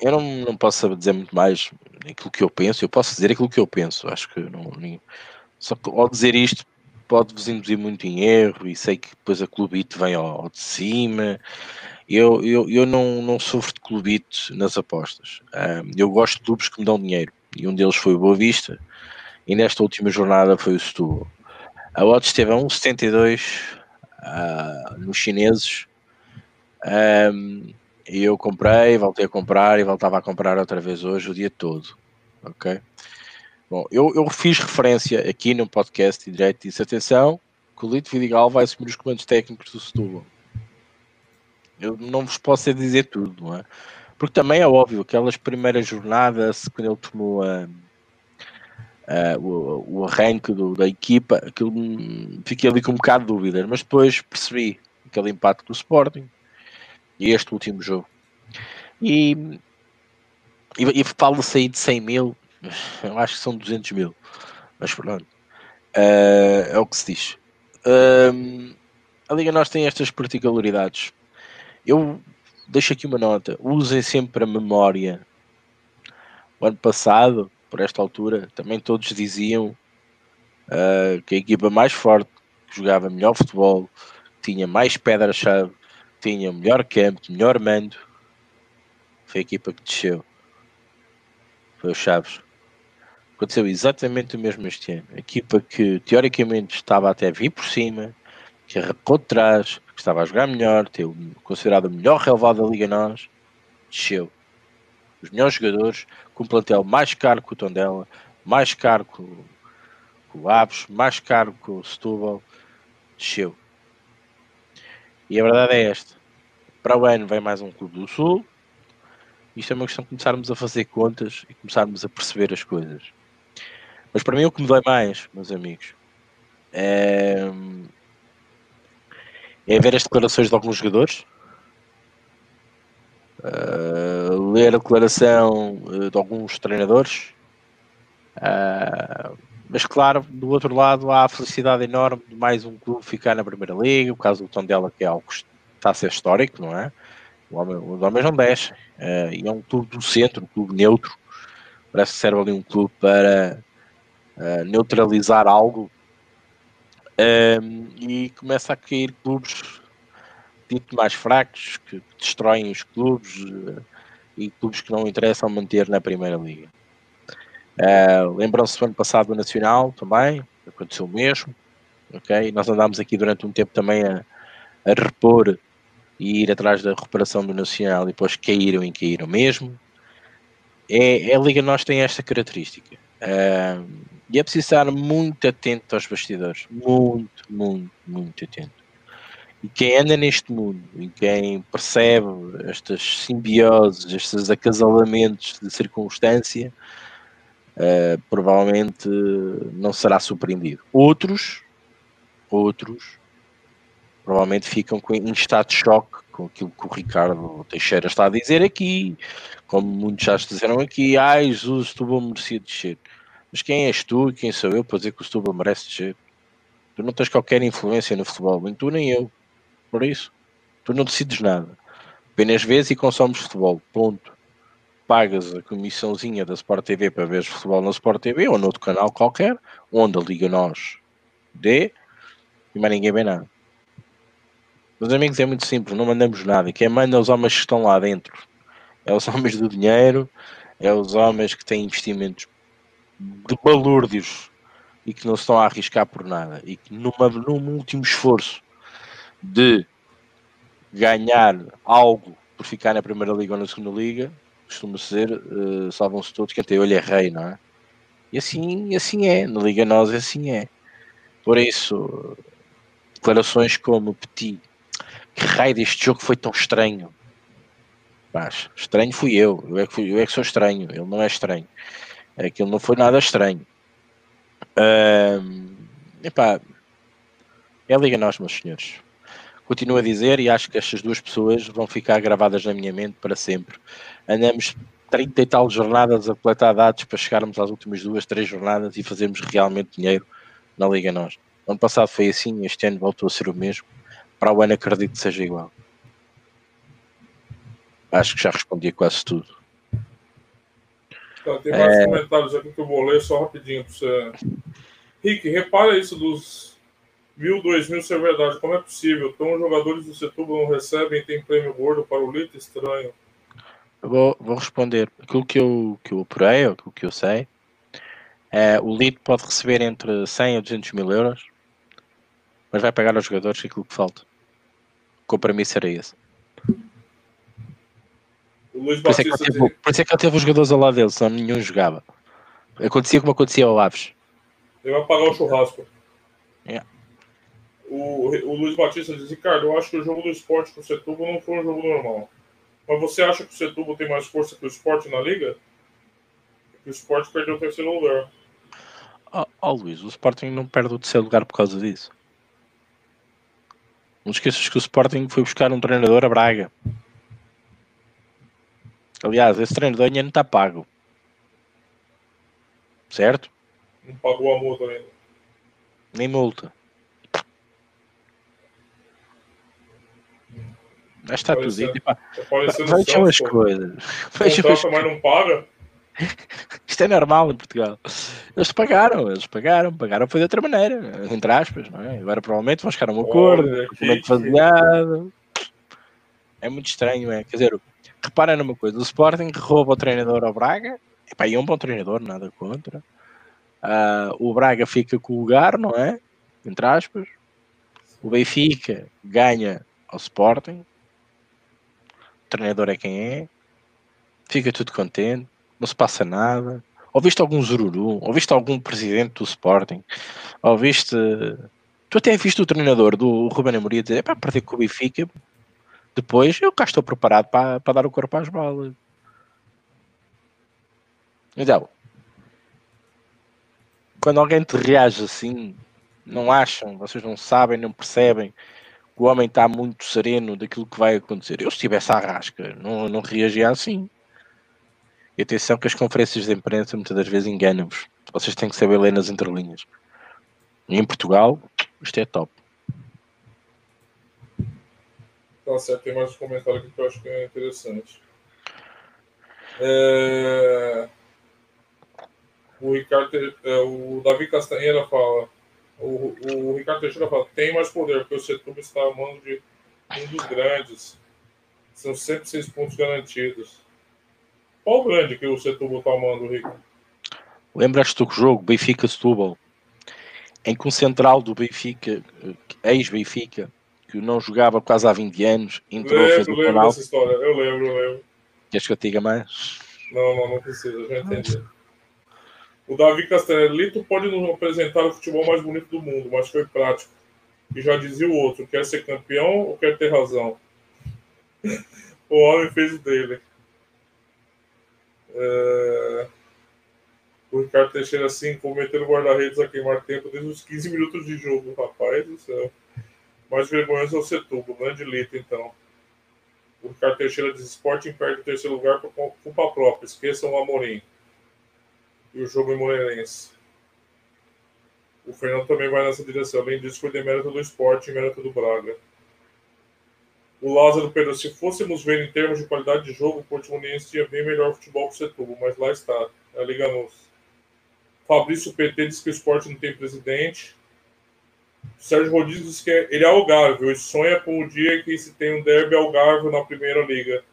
Eu não, não posso dizer muito mais aquilo que eu penso, eu posso dizer aquilo que eu penso. Acho que não, só que ao dizer isto pode-vos induzir muito em erro e sei que depois a clubite vem ao, ao de cima. Eu, eu, eu não, não sofro de clubite nas apostas. Um, eu gosto de clubes que me dão dinheiro e um deles foi o Boa Vista e nesta última jornada foi o Setúbal. A odds esteve a 1,72 uh, nos chineses um, e eu comprei, voltei a comprar e voltava a comprar outra vez hoje o dia todo. Ok? Bom, eu, eu fiz referência aqui no podcast e disse: atenção, que o Lito Vidigal vai assumir os comandos técnicos do Setúbal. Eu não vos posso dizer tudo, não é? Porque também é óbvio, aquelas primeiras jornadas, quando ele tomou a, o, o, arranque do, da equipa, aquilo, fiquei ali com um bocado de dúvidas, mas depois percebi aquele impacto do Sporting e este último jogo. E, e, e fala-se aí de 100 mil, eu acho que são 200 mil, mas pronto, uh, é o que se diz. Uh, a Liga Nós tem estas particularidades. Eu deixo aqui uma nota: usem sempre a memória. O ano passado, por esta altura, também todos diziam uh, que a equipa mais forte, que jogava melhor futebol, tinha mais pedra-chave, tinha melhor campo, melhor mando, foi a equipa que desceu. Foi o Chaves. Aconteceu exatamente o mesmo este ano. A equipa que teoricamente estava até vir por cima, que arrancou de trás, que estava a jogar melhor, teve considerado o melhor relevado da Liga Nós, desceu. Os melhores jogadores, com um plantel mais caro que o Tondela, mais caro que o, que o Aves, mais caro que o Setúbal, desceu. E a verdade é esta. Para o ano vem mais um clube do Sul. Isto é uma questão de começarmos a fazer contas e começarmos a perceber as coisas. Mas para mim o que me dói mais, meus amigos, é, é ver as declarações de alguns jogadores, uh, ler a declaração eh, de alguns treinadores, uh, mas claro, do outro lado há a felicidade enorme de mais um clube ficar na Primeira Liga, o caso do Tondela que é algo que está a ser histórico, não é? O homem, os homens não descem, uh, e é um clube do centro, um clube neutro, parece que serve ali um clube para uh, neutralizar algo um, e começa a cair clubes dito mais fracos que destroem os clubes uh, e clubes que não interessam manter na Primeira Liga. Uh, Lembram-se do ano passado do Nacional também, aconteceu o mesmo. Okay? Nós andámos aqui durante um tempo também a, a repor e ir atrás da recuperação do Nacional e depois caíram e caíram mesmo. É, a Liga Nós tem esta característica. Uh, e é preciso estar muito atento aos bastidores. Muito, muito, muito atento. E quem anda neste mundo e quem percebe estas simbioses, estes acasalamentos de circunstância, uh, provavelmente não será surpreendido. Outros, outros, provavelmente ficam em estado de choque com aquilo que o Ricardo Teixeira está a dizer aqui, como muitos já disseram aqui, ai Jesus, tu vou merecer descer. Mas quem és tu e quem sou eu para dizer que o Setúbal merece descer? Tu não tens qualquer influência no futebol, nem tu nem eu. Por isso, tu não decides nada. Apenas vês e consomes futebol. Ponto. Pagas a comissãozinha da Sport TV para ver futebol na Sport TV ou noutro canal qualquer, onde a Liga Nós dê e mais ninguém vê nada. Meus amigos, é muito simples, não mandamos nada. Quem manda é os homens que estão lá dentro. É os homens do dinheiro, é os homens que têm investimentos de balúrdios e que não se estão a arriscar por nada. E que numa, num último esforço de ganhar algo por ficar na primeira liga ou na segunda liga, costuma ser, uh, salvam-se todos, quem tem olho é rei, não é? E assim, assim é, na Liga Nós assim é. Por isso, declarações como Petit, que raio deste jogo foi tão estranho. Mas, estranho fui eu, eu é, que fui, eu é que sou estranho, ele não é estranho. Aquilo não foi nada estranho. Um, epá, é a Liga Nós, meus senhores. Continuo a dizer e acho que estas duas pessoas vão ficar gravadas na minha mente para sempre. Andamos 30 e tal jornadas a coletar dados para chegarmos às últimas duas, três jornadas e fazermos realmente dinheiro na Liga Nós. Ano passado foi assim, este ano voltou a ser o mesmo. Para o ano acredito que seja igual. Acho que já respondi quase tudo. Tá, tem mais é... comentários aqui que eu vou ler só rapidinho para você. Rick, repara isso dos mil, dois mil ser verdade. Como é possível? Então os jogadores do Setúbal não recebem tem prêmio gordo para o Lito? Estranho. Eu vou, vou responder. Aquilo que eu, que eu apurei, aquilo que eu sei, é, o Lito pode receber entre 100 a 200 mil euros, mas vai pagar aos jogadores aquilo que falta. O compromisso era esse. Por isso, é teve, por isso, é que ele teve os jogadores ao lado dele, senão nenhum jogava. Acontecia como acontecia ao Aves. Ele vai pagar o churrasco. Yeah. O, o Luiz Batista diz, Ricardo, eu acho que o jogo do esporte com o Setúbal não foi um jogo normal. Mas você acha que o Setúbal tem mais força que o esporte na liga? Porque o esporte perdeu o terceiro lugar. Ó oh, oh, Luís, o Sporting não perde o terceiro lugar por causa disso. Não esqueças que o Sporting foi buscar um treinador a Braga. Aliás, esse treinador ainda não está pago. Certo? Não pagou a multa ainda. Nem multa. Já está tudo aí. Vejam as coisas. Vejam as mas não paga? Isto é normal em Portugal. Eles pagaram, eles pagaram, pagaram foi de outra maneira, entre aspas, não é? Agora provavelmente vão chegar a um acordo, faseado. É muito estranho, é? Quer dizer, repara numa coisa: o Sporting rouba o treinador ao Braga, e é um bom treinador, nada contra. Uh, o Braga fica com o lugar, não é? Entre aspas. O Benfica ganha ao Sporting. O treinador é quem é. Fica tudo contente. Não se passa nada. Ouviste algum zururu? Ouviste algum presidente do Sporting? Ouviste. Tu até viste o treinador do Ruben Amorim dizer: para perder com o Benfica, depois eu cá estou preparado para, para dar o corpo às balas. Então, quando alguém te reage assim, não acham, vocês não sabem, não percebem que o homem está muito sereno daquilo que vai acontecer. Eu, se estivesse à rasca, não, não reagia assim. E atenção que as conferências de imprensa muitas das vezes enganam-vos. Vocês têm que saber ler nas entrelinhas. E em Portugal, isto é top. Tá certo, tem mais um comentário aqui que eu acho que é interessante. É... O Ricardo, é, o Davi Castanheira fala, o, o Ricardo Teixeira fala, tem mais poder, porque o Setúbal está a mão de um dos grandes. São 106 pontos garantidos. Qual o grande que o Setúbal está amando, Rico? Lembras-te do jogo Benfica-Setúbal, em que um central do Benfica, ex-Benfica, que não jogava quase há 20 anos, entrou lembro, fez o lembro canal. dessa história, eu lembro, eu lembro. Queres que eu te diga mais? Não, não, não precisa, já entendi. O Davi Castellito pode nos apresentar o futebol mais bonito do mundo, mas foi prático. E já dizia o outro, quer ser campeão ou quer ter razão? o homem fez o dele. É... O Ricardo Teixeira, assim, cometendo guarda-redes a queimar tempo desde os 15 minutos de jogo, rapaz do céu. Mais vergonhoso é o Setúbal, grande lito, então. O Ricardo Teixeira diz: Sporting perde o terceiro lugar por culpa própria. Esqueçam o Amorim. E o jogo em Moreirense. O Fernando também vai nessa direção. Além disso, foi demérito do esporte e mérito do Braga. O Lázaro Pedro, se fôssemos ver em termos de qualidade de jogo, o Portimonense tinha bem melhor futebol que o Setúbal, mas lá está, a Liga Nos. Fabrício PT diz que o esporte não tem presidente. Sérgio Rodrigues diz que ele é algarve, e sonha com o dia que se tem um derby algarve na primeira liga.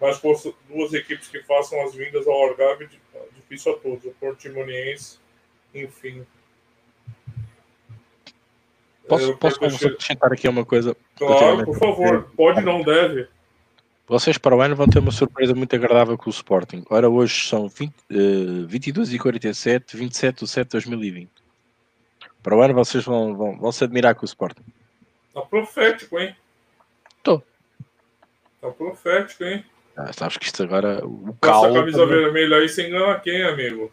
Mas com duas equipes que façam as vindas ao algarve, difícil a todos. O Portimonense, enfim. Posso, posso acrescentar aqui uma coisa? Claro, por favor. Pode, não deve. Vocês para o ano vão ter uma surpresa muito agradável com o Sporting. Ora, hoje são 20, uh, 22 e 47, 27 de setembro de 2020. Para o ano vocês vão, vão, vão se admirar com o Sporting. Está profético, hein? Estou. Está profético, hein? Ah, sabes que isto agora. O cal, Essa camisa também... vermelha aí se engana quem, amigo?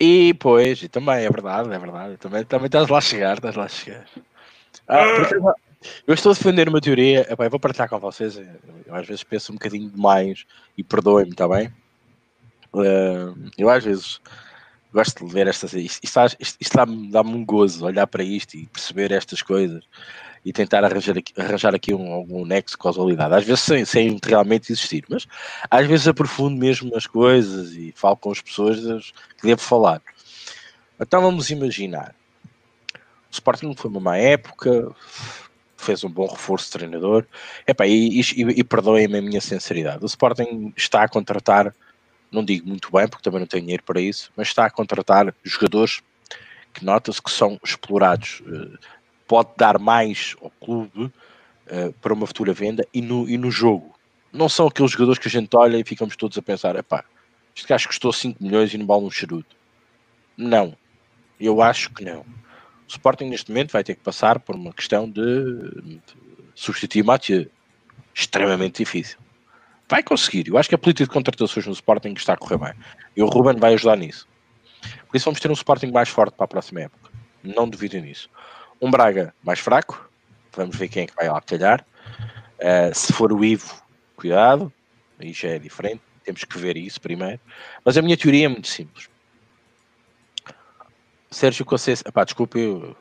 E pois, e também é verdade, é verdade. Também, também estás lá a chegar, estás lá a chegar. Ah, ah. eu estou a defender uma teoria, epá, eu vou partilhar com vocês. Eu às vezes penso um bocadinho demais e perdoem-me, está bem? Uh, eu às vezes gosto de ver estas. Isto, isto, isto, isto dá-me dá um gozo olhar para isto e perceber estas coisas e tentar arranjar aqui, arranjar aqui um, algum nexo de causalidade. Às vezes sem, sem realmente existir, mas às vezes aprofundo mesmo as coisas e falo com as pessoas que devo falar. Então vamos imaginar. O Sporting foi uma má época, fez um bom reforço de treinador. Epá, e, e, e perdoem-me a minha sinceridade. O Sporting está a contratar, não digo muito bem, porque também não tenho dinheiro para isso, mas está a contratar jogadores que nota-se que são explorados eh, pode dar mais ao clube uh, para uma futura venda e no, e no jogo. Não são aqueles jogadores que a gente olha e ficamos todos a pensar: epá, este gajo custou 5 milhões e não vale um charuto. Não, eu acho que não. O Sporting neste momento vai ter que passar por uma questão de, substituir Mathieu. Extremamente difícil. Vai conseguir. Eu acho que a política de contratações no Sporting está a correr bem. E o Ruben vai ajudar nisso. Por isso vamos ter um Sporting mais forte para a próxima época. Não duvidem nisso. Um Braga mais fraco, vamos ver quem é que vai lá calhar. Uh, se for o Ivo, cuidado, aí já é diferente, temos que ver isso primeiro. Mas a minha teoria é muito simples. Sérgio Conceição, pá, desculpa, eu,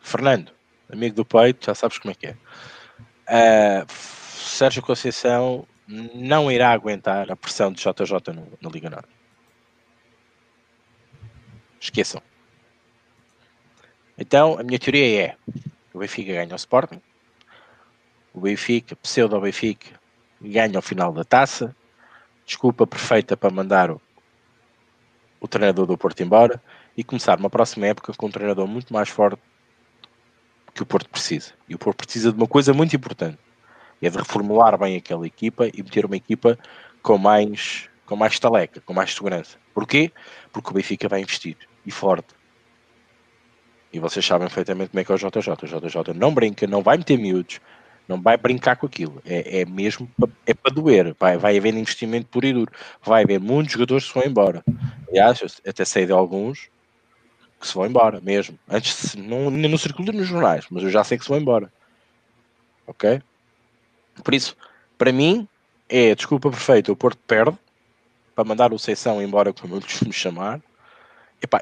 Fernando, amigo do peito, já sabes como é que é. Uh, Sérgio Conceição não irá aguentar a pressão de JJ no, na Liga Norte. Esqueçam. Então, a minha teoria é: o Benfica ganha o Sporting, o Benfica, pseudo Benfica, ganha o final da taça, desculpa perfeita para mandar o, o treinador do Porto embora e começar uma próxima época com um treinador muito mais forte que o Porto precisa. E o Porto precisa de uma coisa muito importante: é de reformular bem aquela equipa e meter uma equipa com mais, com mais taleca, com mais segurança. Porquê? Porque o Benfica vai investir e forte. E vocês sabem perfeitamente como é que é o JJ. O JJ não brinca, não vai meter miúdos, não vai brincar com aquilo. É, é mesmo é para doer. Vai, vai haver investimento por e duro. Vai haver muitos jogadores que se vão embora. Aliás, até sei de alguns que se vão embora mesmo. Antes não, não circula nos jornais, mas eu já sei que se vão embora. Ok? Por isso, para mim, é desculpa perfeita. O Porto perde para mandar o Seição embora, como eu costumo chamar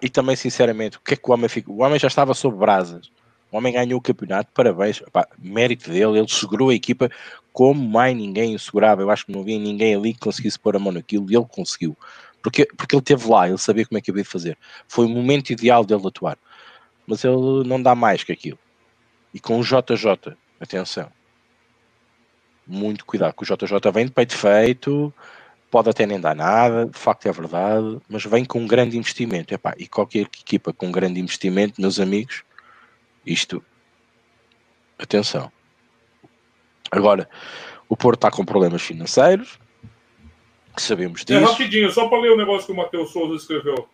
e também, sinceramente, o que é que o homem fica? O homem já estava sob brasas. O homem ganhou o campeonato, parabéns. Mérito dele, ele segurou a equipa como mais ninguém o segurava. Eu acho que não havia ninguém ali que conseguisse pôr a mão naquilo e ele conseguiu. Porque, porque ele esteve lá, ele sabia como é que havia de fazer. Foi o momento ideal dele atuar. Mas ele não dá mais que aquilo. E com o JJ, atenção. Muito cuidado, que o JJ vem de peito feito, pode até nem dar nada, de facto é verdade, mas vem com um grande investimento. Epá, e qualquer equipa com um grande investimento, meus amigos, isto, atenção. Agora, o Porto está com problemas financeiros, sabemos é, disso. É rapidinho, só para ler o negócio que o Matheus Souza escreveu.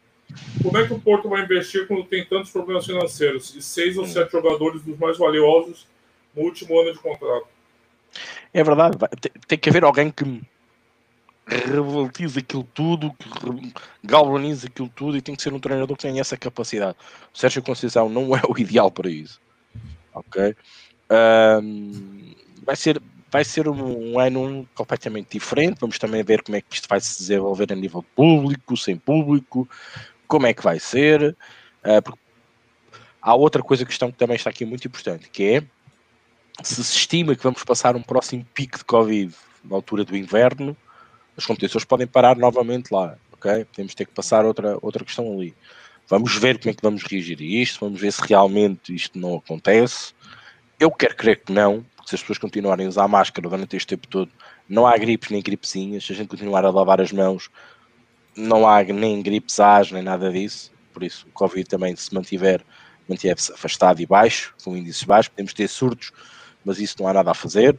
Como é que o Porto vai investir quando tem tantos problemas financeiros e seis ou hum. sete jogadores dos mais valiosos no último ano de contrato? É verdade, tem que haver alguém que revoltiza aquilo tudo, que galvaniza aquilo tudo e tem que ser um treinador que tenha essa capacidade. O Sérgio Conceição não é o ideal para isso. Ok? Um, vai ser, vai ser um, um, ano completamente diferente. Vamos também ver como é que isto vai se desenvolver a nível público, sem público, como é que vai ser. Uh, há outra coisa, que também está aqui muito importante, que é se se estima que vamos passar um próximo pico de Covid na altura do inverno, as competições podem parar novamente lá, ok? Podemos ter que passar outra, outra questão ali. Vamos ver como é que vamos reagir a isto, vamos ver se realmente isto não acontece. Eu quero crer que não, porque se as pessoas continuarem a usar máscara durante este tempo todo, não há gripes nem gripezinhas, se a gente continuar a lavar as mãos, não há nem gripes A's, nem nada disso. Por isso, o Covid também, se mantiver, mantiver-se afastado e baixo, com índices baixos, podemos ter surtos, mas isso não há nada a fazer.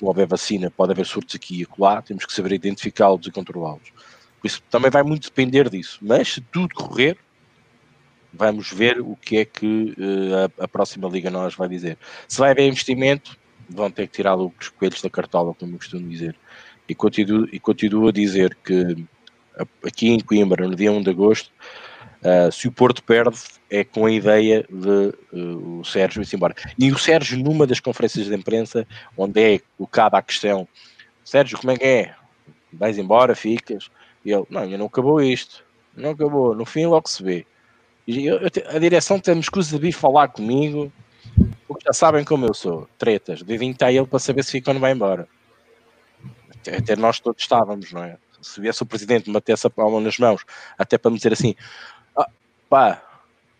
Não houver vacina, pode haver surtos aqui e acolá, temos que saber identificá-los e controlá-los. Isso, também vai muito depender disso. Mas, se tudo correr, vamos ver o que é que uh, a, a, próxima Liga Nós vai dizer. Se vai haver investimento, vão ter que tirar os coelhos da cartola, como eu costumo dizer. E continuo, e continuo a dizer que aqui em Coimbra, no dia 1 de agosto, uh, se o Porto perde, é com a ideia de uh, o Sérgio ir embora. E o Sérgio, numa das conferências de imprensa, onde é colocada a questão: Sérgio, como é que é? Vais embora, ficas? E ele: Não, ainda não acabou isto. Não acabou. No fim, logo se vê. E eu, a direção temos que vir falar comigo, porque já sabem como eu sou. Tretas. Devem estar ele para saber se fica ou não vai embora. Até nós todos estávamos, não é? se viesse o presidente me metesse a palma nas mãos, até para me dizer assim: ah, pá,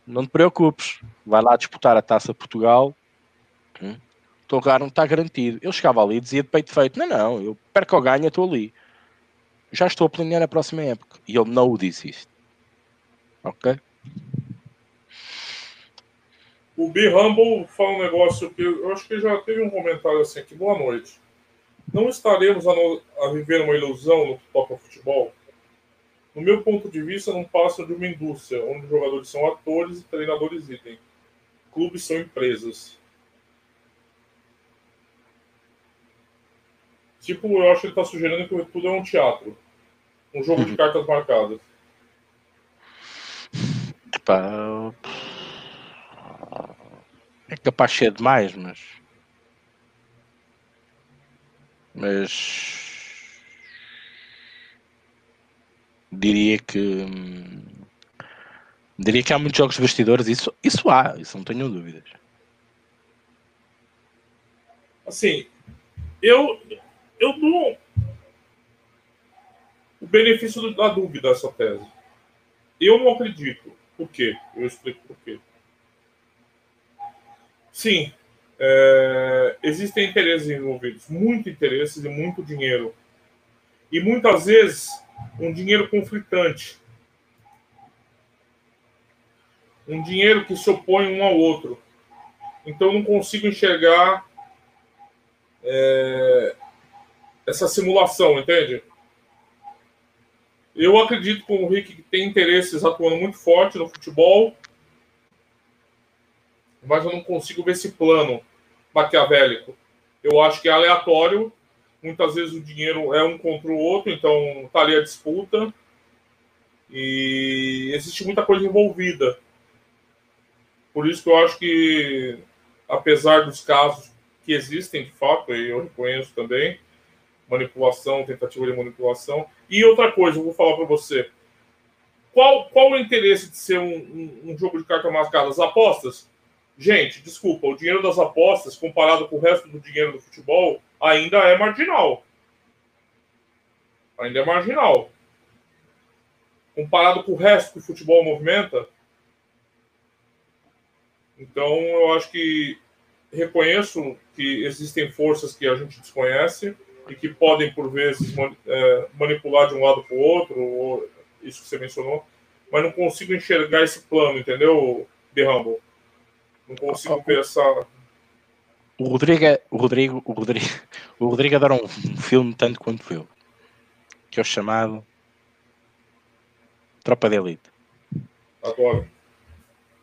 não te preocupes, vai lá disputar a taça Portugal, hum, o lugar não está garantido. Eu chegava ali e dizia de peito feito: não, não, eu perco ou ganho, estou ali. Já estou a planear a próxima época. E ele não o disse isto. Ok? O Be Humble fala um negócio que eu acho que já teve um comentário assim aqui. Boa noite. Não estaremos a, no, a viver uma ilusão no que toca futebol? No meu ponto de vista, não passa de uma indústria, onde jogadores são atores e treinadores idem. Clubes são empresas. Tipo, eu acho que ele está sugerindo que tudo é um teatro. Um jogo de uhum. cartas marcadas. Epá, é capaz de ser demais, mas mas diria que diria que há muitos jogos de isso, isso há, isso não tenho dúvidas. Assim, eu eu dou o benefício da dúvida essa tese. Eu não acredito. Por quê? Eu explico por quê. Sim, é, existem interesses envolvidos, muito interesses e muito dinheiro. E muitas vezes um dinheiro conflitante. Um dinheiro que se opõe um ao outro. Então não consigo enxergar é, essa simulação, entende? Eu acredito com o Rick que tem interesses atuando muito forte no futebol mas eu não consigo ver esse plano maquiavélico. Eu acho que é aleatório. Muitas vezes o dinheiro é um contra o outro, então tá ali a disputa. E existe muita coisa envolvida. Por isso que eu acho que, apesar dos casos que existem de fato, e eu reconheço também, manipulação, tentativa de manipulação. E outra coisa, eu vou falar para você. Qual, qual o interesse de ser um, um, um jogo de cartas marcadas? Apostas? Gente, desculpa, o dinheiro das apostas, comparado com o resto do dinheiro do futebol, ainda é marginal. Ainda é marginal. Comparado com o resto que o futebol movimenta. Então, eu acho que reconheço que existem forças que a gente desconhece e que podem, por vezes, é, manipular de um lado para o outro, ou isso que você mencionou, mas não consigo enxergar esse plano, entendeu, Humble? Não consigo pensar. O Rodrigo, é, o Rodrigo, o Rodrigo, o Rodrigo adora um filme tanto quanto eu, que é o chamado Tropa de Elite. Adoro.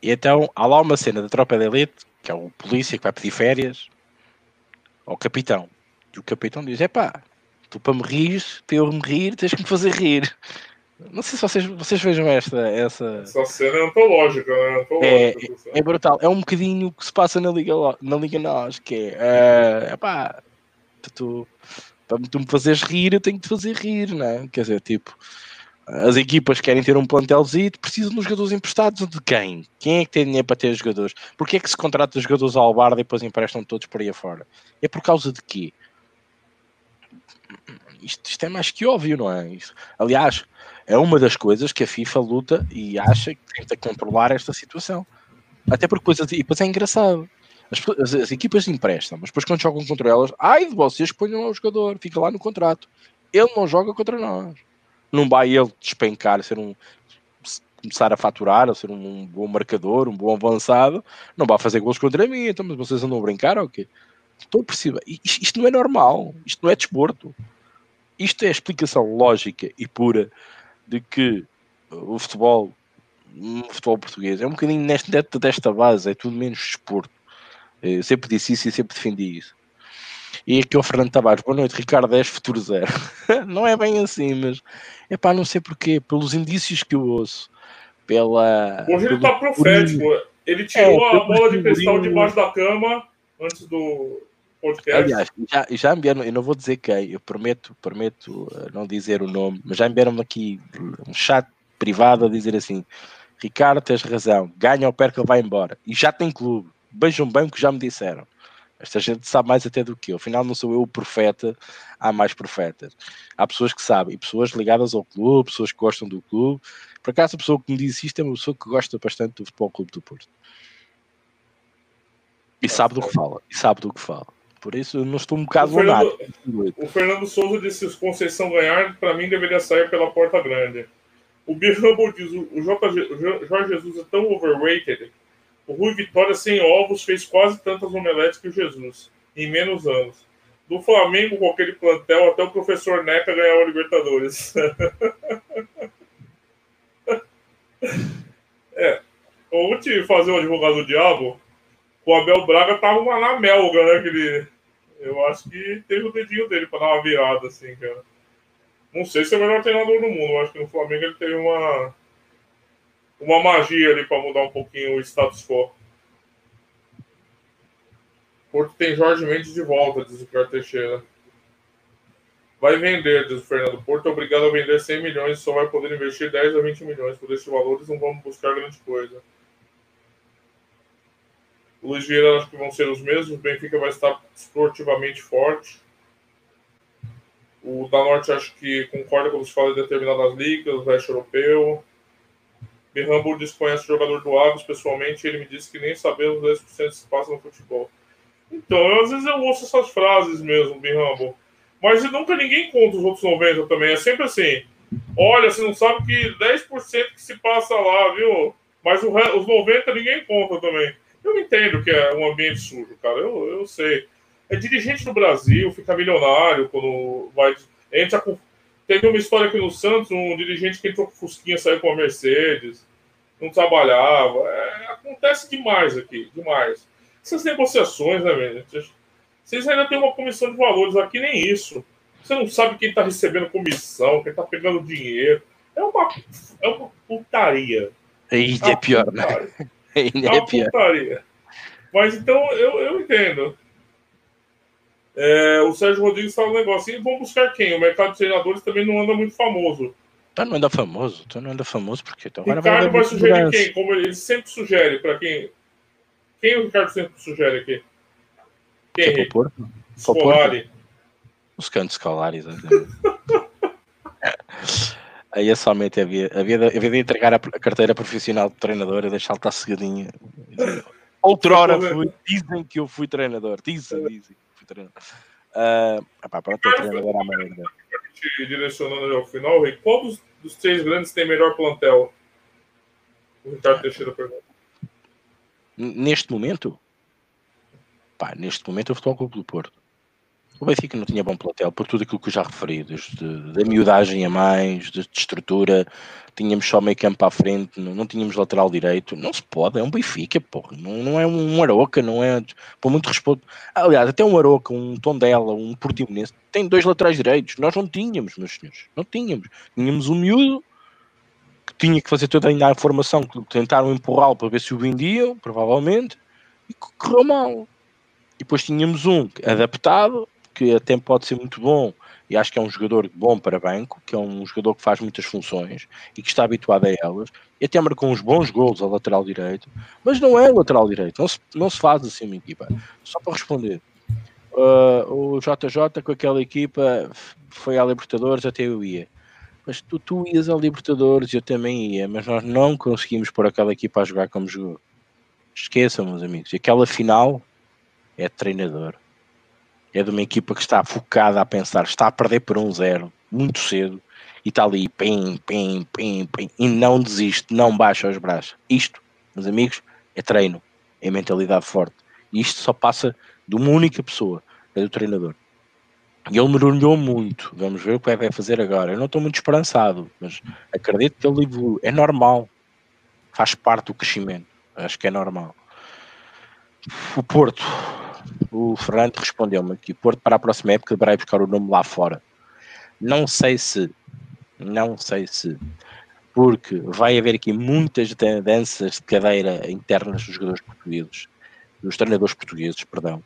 E então há lá uma cena da Tropa de Elite, que é o polícia que vai pedir férias ao capitão. E o capitão diz: é pá, tu para me rir, para eu me rir, tens que me fazer rir. Não sei se vocês, vocês vejam esta. Essa, essa cena é antológica, né? Antológica, é, é brutal. É um bocadinho o que se passa na Liga, na Liga Nós, que é. Uh, epá, tu, para tu me fazeres rir, eu tenho que te fazer rir, não é? Quer dizer, tipo. As equipas querem ter um plantelzinho, precisam de jogadores emprestados de quem? Quem é que tem dinheiro para ter jogadores? Porquê é que se contrata os jogadores ao bar e depois emprestam todos por aí afora? É por causa de quê? Isto, isto é mais que óbvio, não é? Isto, aliás, é uma das coisas que a FIFA luta e acha que tenta controlar esta situação. Até porque depois, depois é engraçado. As, as, as, equipas emprestam, mas depois quando jogam contra elas, ai de vocês ponham lá o jogador, fica lá no contrato. Ele não joga contra nós. Não vai ele despencar, ser um começar a faturar, a ser um, bom marcador, um bom avançado, não vai fazer gols contra mim, então mas vocês andam a brincar ou okay? quê? Estou a perceber. Isto, isto não é normal, isto não é desporto. Isto é a explicação lógica e pura de que o futebol, o futebol português é um bocadinho neste, desta base, é tudo menos desporto. Eu sempre disse isso e sempre defendi isso. E aqui o Fernando Tavares, boa noite, Ricardo 10, futuro zero. não é bem assim, mas é para não sei porquê, pelos indícios que eu ouço, pela. Hoje ele está profético. Ele tirou é, a bola de cristal debaixo da cama antes do podcast. Aliás, já, já enviaram, eu não vou dizer quem, eu prometo, prometo eh, não dizer o nome, mas já enviaram aqui um chat privado a dizer assim: Ricardo, tens razão, ganha ou perca, vai embora. E já tem clube. Vejam bem o que já me disseram. Esta gente sabe mais até do que eu. Afinal, não sou eu o profeta, há mais profetas. Há pessoas que sabem, e pessoas ligadas ao clube, pessoas que gostam do clube. Por acaso, a pessoa que me disse isto é uma pessoa que gosta bastante do Futebol Clube do Porto. E sabe do que fala. E sabe do que fala. Por isso, eu não estou um bocado o Fernando, o Fernando Souza disse que Conceição ganhar, para mim deveria sair pela porta grande. O Birrambo diz: o Jorge Jesus é tão overrated o Rui Vitória, sem ovos, fez quase tantas omeletes que o Jesus, em menos anos. Do Flamengo, com aquele plantel, até o professor Neca ganhou a Libertadores. é. Vou te fazer o advogado do diabo. O Abel Braga tava uma na melga, né? Aquele... Eu acho que teve o dedinho dele para dar uma virada, assim, cara. Não sei se é o melhor treinador do mundo. Eu acho que no Flamengo ele teve uma uma magia ali para mudar um pouquinho o status quo. Porto tem Jorge Mendes de volta, diz o Pierre Teixeira. Vai vender, diz o Fernando. Porto é obrigado a vender 100 milhões só vai poder investir 10 a 20 milhões. Por esses valores não vamos buscar grande coisa. Luiz Vieira acho que vão ser os mesmos. O Benfica vai estar esportivamente forte. O da Norte acho que concorda quando se fala de determinadas ligas, o leste europeu. Birrambo desconhece o jogador do Aves pessoalmente ele me disse que nem sabemos 10% se passa no futebol. Então, às vezes eu ouço essas frases mesmo, Birrambo. Mas nunca ninguém conta os outros 90 também. É sempre assim. Olha, você não sabe que 10% que se passa lá, viu? Mas os 90 ninguém conta também. Eu entendo que é um ambiente sujo, cara. Eu, eu sei. É dirigente do Brasil, fica milionário quando vai. Entra com Teve uma história aqui no Santos, um dirigente que entrou com Fusquinha, saiu com a Mercedes, não trabalhava. É, acontece demais aqui, demais. Essas negociações, né, velho? Vocês ainda têm uma comissão de valores aqui, nem isso. Você não sabe quem está recebendo comissão, quem está pegando dinheiro. É uma, é uma putaria. Ainda é, pior, né? Ainda é, pior. Putaria. Mas então eu, eu entendo. É, o Sérgio Rodrigues fala um negócio. E vão buscar quem? O mercado de treinadores também não anda muito famoso. Tá não anda famoso? Tá não anda famoso porque então, Ricardo vai, vai sugerir quem? Como ele sempre sugere para quem? Quem o Ricardo sempre sugere aqui? Quem? Que é Porto? Scolari. Os cantos Scolares. Né? Aí é somente havia, havia, havia de entregar a, carteira profissional de treinador e deixá-lo estar seguidinho. Outrora fui, dizem que eu fui treinador. Dizem, dizem treinador. Uh, epá, pronto, é treinador à merda. Direcionando ao final, Rei, qual dos, dos, três grandes tem melhor plantel? O Ricardo Teixeira pergunta. Neste momento? Pá, neste momento o Futebol Clube do Porto. O Benfica não tinha bom plantel por tudo aquilo que eu já referi, da miudagem a mais, de, de, estrutura, tínhamos só meio campo à frente, não, não, tínhamos lateral direito, não se pode, é um Benfica, porra, não, não é um Aroca, não é, por muito respeito, aliás, até um Aroca, um Tondela, um Portimonense, tem dois laterais direitos, nós não tínhamos, meus senhores, não tínhamos, tínhamos um miúdo, que tinha que fazer toda a formação, que tentaram empurrá-lo para ver se o vendiam, provavelmente, e correu mal. E depois tínhamos um adaptado, que até pode ser muito bom e acho que é um jogador bom para banco, que é um jogador que faz muitas funções e que está habituado a elas, e até marcou uns bons gols ao lateral direito, mas não é lateral direito, não se, não se faz assim uma equipa. Só para responder, uh, o JJ com aquela equipa foi à Libertadores, até eu ia. Mas tu, tu ias à Libertadores, eu também ia, mas nós não conseguimos pôr aquela equipa a jogar como jogou. Esqueçam, meus amigos. E aquela final é treinador. É de uma equipa que está focada a pensar, está a perder por um zero, muito cedo, e está ali, pim, pim, pim, pim, e não desiste, não baixa os braços. Isto, meus amigos, é treino, é mentalidade forte. E isto só passa de uma única pessoa, é do treinador. E ele mergulhou muito. Vamos ver o que vai fazer agora. Eu não estou muito esperançado, mas acredito que ele evolui. É normal. Faz parte do crescimento. Acho que é normal. O Porto. O Fernando respondeu-me aqui. Porto para a próxima época deverá buscar o nome lá fora. Não sei se. Não sei se. Porque vai haver aqui muitas danças de cadeira internas dos jogadores portugueses. Dos treinadores portugueses, perdão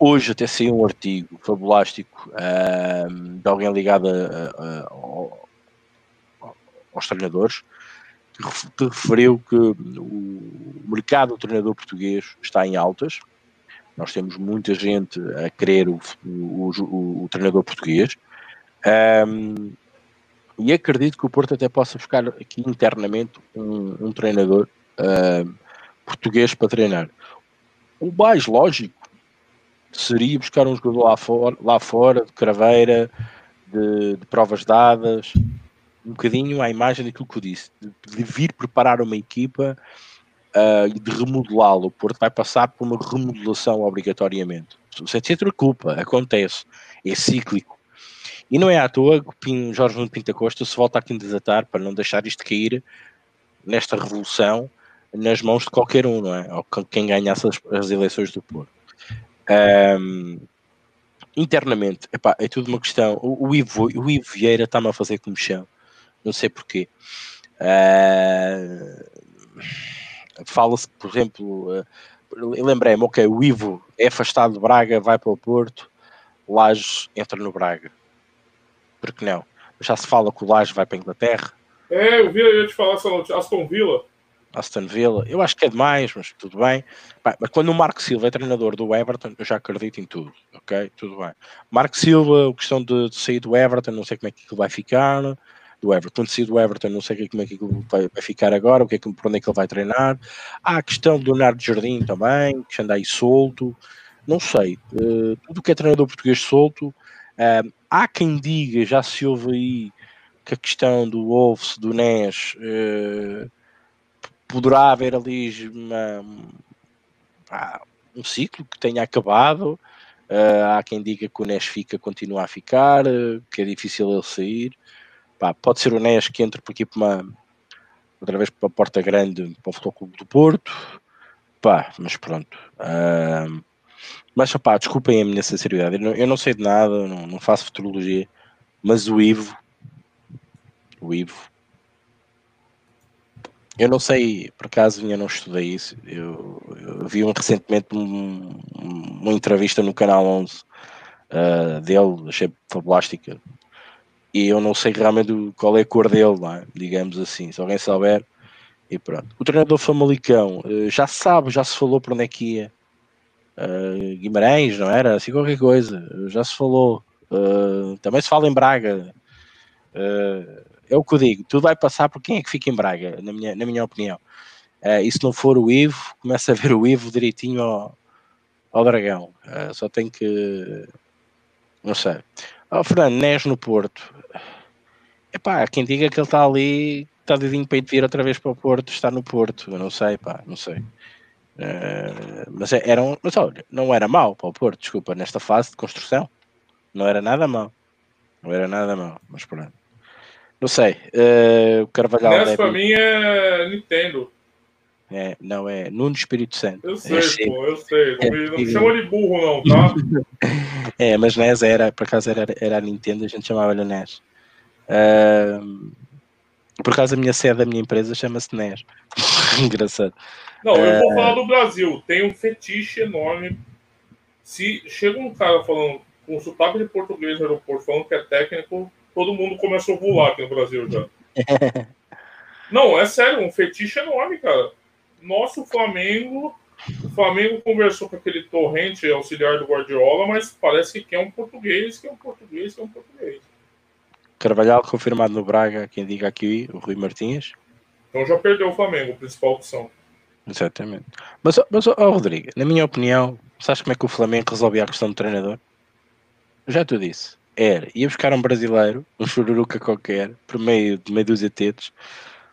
Hoje até saiu um artigo fabulástico uh, de alguém ligado a, a, aos treinadores que referiu que o mercado do treinador português está em altas. Nós temos muita gente a querer o, o, o, o treinador português. Um, e acredito que o Porto até possa buscar aqui internamente um, um treinador uh, português para treinar. O mais lógico seria buscar um jogador lá fora, lá fora de craveira, de, de provas dadas, um bocadinho à imagem daquilo que eu disse, de, de vir preparar uma equipa uh, de remodelá-lo. O Porto vai passar por uma remodelação obrigatoriamente. Sem outra culpa, acontece, é cíclico. E não é à toa que Jorge Nuno Pinta Costa se volta a desatar para não deixar isto cair nesta revolução nas mãos de qualquer um, não é? Ou quem ganhasse as, as eleições do Porto. Um, internamente, epá, é tudo uma questão. O, o, Ivo, o Ivo Vieira está-me a fazer chão não sei porquê. Uh, Fala-se, por exemplo, uh, lembrei-me, ok, o Ivo é afastado de Braga, vai para o Porto, Lages entra no Braga. Por que não? Já se fala que o Lages vai para a Inglaterra. É, eu vi, eu ia te falar essa notícia, Aston Villa. Aston Villa, eu acho que é demais, mas tudo bem. Mas quando o Marco Silva é treinador do Everton, eu já acredito em tudo, ok? Tudo bem. Marco Silva, a questão de, de sair do Everton, não sei como é que vai ficar. Do Everton, quando do Everton, não sei como é que vai, ficar agora, o que é que, por onde é que ele vai treinar. Há a questão do Leonardo Jardim também, que anda aí solto. Não sei. Uh, tudo que é treinador português solto. Uh, há quem diga, já se ouve aí, que a questão do Wolves, do NES. Uh, poderá haver ali uma, um ciclo que tenha acabado. Uh, há quem diga que o NES fica, continua a ficar, que é difícil ele sair. Pá, pode ser o NES que entre por aqui para uma, outra vez para a Porta Grande para o Futebol Clube do Porto. Pá, mas pronto. Uh, mas pá, desculpem a minha sinceridade. Eu não, eu não sei de nada, não, não faço futurologia, mas o Ivo, o Ivo eu não sei, por acaso eu não estudei isso. Eu, eu vi um, recentemente um, uma entrevista no canal 11 uh, ah, dele, achei fabulástica. E eu não sei realmente qual é a cor dele, é? digamos assim. Se alguém souber, e pronto. O treinador Famalicão uh, já sabe, já se falou para onde é que ia. Uh, Guimarães, não era? Assim qualquer coisa, já se falou. também se fala em Braga. Uh, é o que eu digo, tudo vai passar por quem é que fica em Braga, na minha, na minha opinião. Uh, e se não for o Ivo, começa a ver o Ivo direitinho ao, ao Dragão. Uh, só tem que. Não sei. Oh, Fernando, Nes no Porto. Epá, quem diga que ele está ali, está dedinho para ir vir outra vez para o Porto, está no Porto. Eu não sei, pá, não sei. Uh, mas é, era um, mas olha, não era mau para o Porto, desculpa, nesta fase de construção. Não era nada mau. Não era nada mau, mas pronto. Não sei. Uh, o Carvalhal. Nessa deve... pra mim é Nintendo. É, não, é Nuno Espírito Santo. Eu sei, é, pô, eu sei. Não, me, não me chama de burro, não, tá? é, mas NES era, por acaso era, era a Nintendo, a gente chamava-lhe NES. Uh, por acaso a minha sede da minha empresa chama-se NES. Engraçado. Não, eu vou uh, falar do Brasil. Tem um fetiche enorme. Se chega um cara falando com sotaque de português no aeroporto falando que é técnico, todo mundo começou a voar aqui no Brasil já. Não, é sério, um fetiche enorme, cara. Nosso Flamengo. O Flamengo conversou com aquele torrente auxiliar do Guardiola, mas parece que quer um português, que é um português, que é um português. Carvalhal confirmado no Braga, quem diga aqui, o Rui Martins. Então já perdeu o Flamengo, a principal opção. Exatamente. Mas, mas oh, Rodrigo, na minha opinião, sabes como é que o Flamengo resolvia a questão do treinador? Já te disse. Era, ia buscar um brasileiro, um chururuca qualquer, por meio de meio dúzia tetos,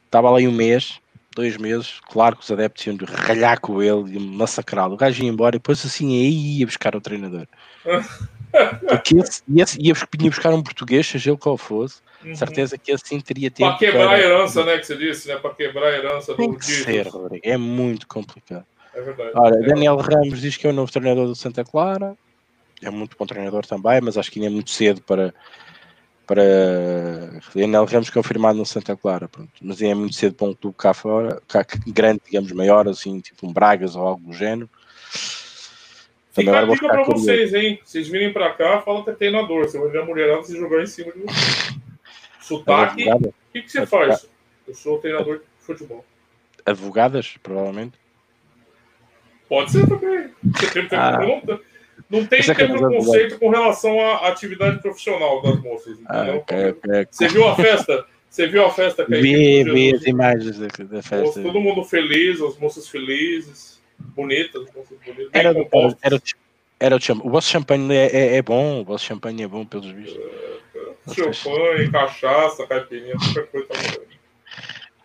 estava lá um mês, dois meses, claro que os adeptos iam ralhar com ele, iam massacrá-lo. O gajo ia embora e depois assim aí ia buscar o treinador. Porque esse, esse ia, ia buscar um português, seja ele qual fosse, uhum. certeza que assim teria tempo. Para quebrar para... a herança, né? Que você disse, né? Para quebrar a herança Tem do que ser, Rodrigo. É muito complicado. É verdade. Ora, é Daniel verdade. Ramos diz que é o novo treinador do Santa Clara. É muito bom treinador também, mas acho que ainda é muito cedo para para Daniel Ramos confirmado no Santa Clara, pronto. mas é muito cedo para um clube cá fora, cá, grande, digamos, maior, assim, tipo um Bragas ou algo do género. Também Fica a dica para vocês, hein? Vocês virem para cá, fala que é treinador. Você vai ver a mulherada se jogar em cima de você. Sotaque. O que, que você faz? Eu sou treinador de futebol. Advogadas, provavelmente. Pode ser também. Você tem que ter ah. conta. Não tem preconceito com relação à atividade profissional das moças. Ah, okay, okay. Você viu a festa? Você viu a festa que Vi, vi as imagens da, da festa. Todo mundo feliz, as moças felizes, bonitas, moças bonitas, era, compostas. Era, era, era, o vosso champanhe é, é, é, bom, o vosso champanhe é bom, pelos vistos. É, champanhe, cachaça, caipirinha, qualquer coisa tá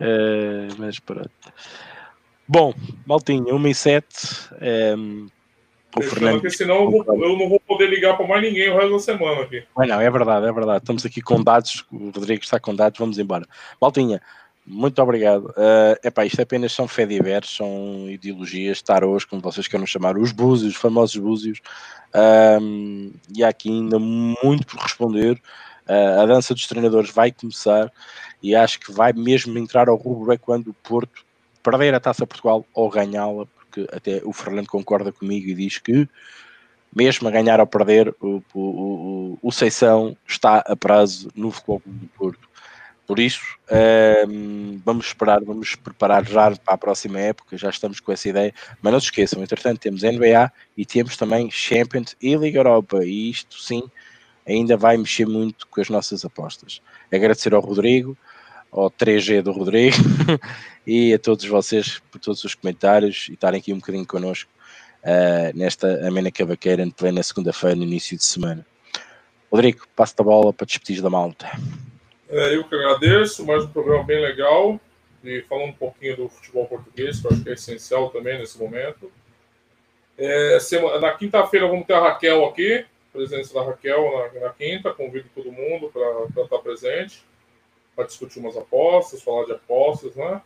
é, mas pronto. Bom, Maltinho, 1 e 7. É, o Fernando... Porque senão eu, vou, eu, não vou poder ligar para mais ninguém o resto da semana aqui. Mas não, é verdade, é verdade. Estamos aqui com dados, o Rodrigo está com dados, vamos embora. Maltinha, muito obrigado. Uh, epá, isto apenas são fé diversos, são ideologias, tarôs, como vocês queiram chamar, os búzios, os famosos búzios. Um, e há aqui ainda muito por responder. Uh, a dança dos treinadores vai começar e acho que vai mesmo entrar ao rubro é quando o Porto perder a Taça Portugal ou ganhá-la, porque até o Fernando concorda comigo e diz que, mesmo a ganhar ou perder, o, o, o, o Seição está a prazo no Futebol do Porto. Por isso, um, ehm, vamos esperar, vamos preparar já para a próxima época, já estamos com essa ideia. Mas não se esqueçam, entretanto, temos NBA e temos também Champions e Liga Europa, e isto sim ainda vai mexer muito com as nossas apostas. Agradecer ao Rodrigo, ao 3G do Rodrigo e a todos vocês por todos os comentários e estarem aqui um bocadinho connosco uh, nesta amena cavaqueira em plena segunda-feira, no início de semana. Rodrigo, passo a bola para despedir da malta. É, eu que agradeço, mais um programa bem legal e falando um pouquinho do futebol português, que eu acho que é essencial também nesse momento. É, semana, na quinta-feira vamos ter a Raquel aqui, presença da Raquel na, na quinta, convido todo mundo para estar presente para discutir umas apostas, falar de apostas, né?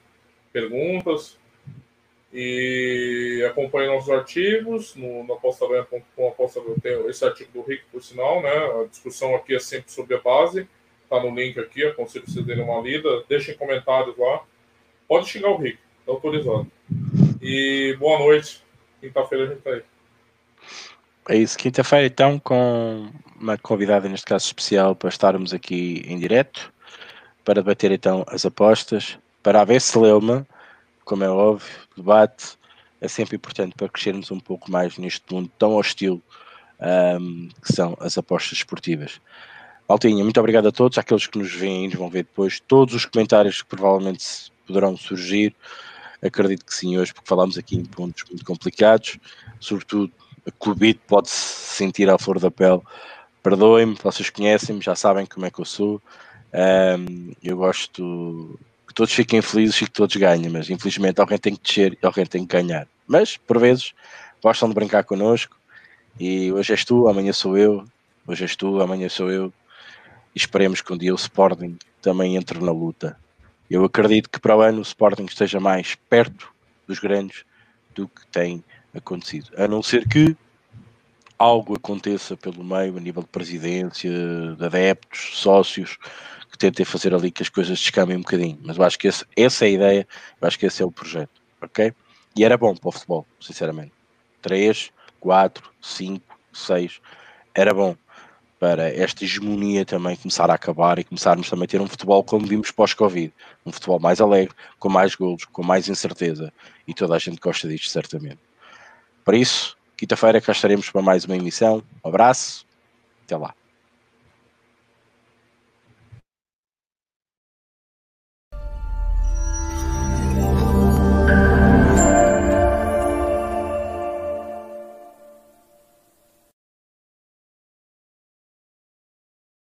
Perguntas. E acompanhe nossos artigos no, no apostabanha.com, aposta, tem esse artigo do Rick, por sinal, né? A discussão aqui é sempre sobre a base. Tá no link aqui, aconselho vocês darem uma lida. Deixem comentários lá. Pode xingar o Rick, tá autorizado. E boa noite. Quinta-feira a gente tá aí. É isso, quinta-feira então com uma convidada, neste caso especial, para estarmos aqui em direto para debater então as apostas, para haver celeuma, como é óbvio, debate é sempre importante para crescermos um pouco mais neste mundo tão hostil um, que são as apostas esportivas. Maltinha, muito obrigado a todos, àqueles que nos veem vão ver depois, todos os comentários que provavelmente poderão surgir, acredito que sim hoje, porque falamos aqui em pontos muito complicados, sobretudo a Covid pode-se sentir à flor da pele. Perdoem-me, vocês conhecem-me, já sabem como é que eu sou. Um, eu gosto que todos fiquem felizes e que todos ganhem, mas infelizmente alguém tem que descer e alguém tem que ganhar. Mas, por vezes, gostam de brincar connosco e hoje és tu, amanhã sou eu, hoje és tu, amanhã sou eu. E esperemos que um dia o Sporting também entre na luta. Eu acredito que para o ano o Sporting esteja mais perto dos grandes do que tem acontecido. A não ser que algo aconteça pelo meio, a nível de presidência, de adeptos, sócios, que tentem fazer ali que as coisas descamem um bocadinho. Mas eu acho que esse, essa é a ideia, eu acho que esse é o projeto, ok? E era bom para o futebol, sinceramente. 3, 4, 5, 6, era bom. para esta hegemonia também começar a acabar e começarmos também a ter um futebol como vimos pós-Covid, um futebol mais alegre, com mais golos, com mais incerteza e toda a gente gosta disto certamente. Por isso, quinta-feira cá estaremos para mais uma emissão. Um abraço, até lá.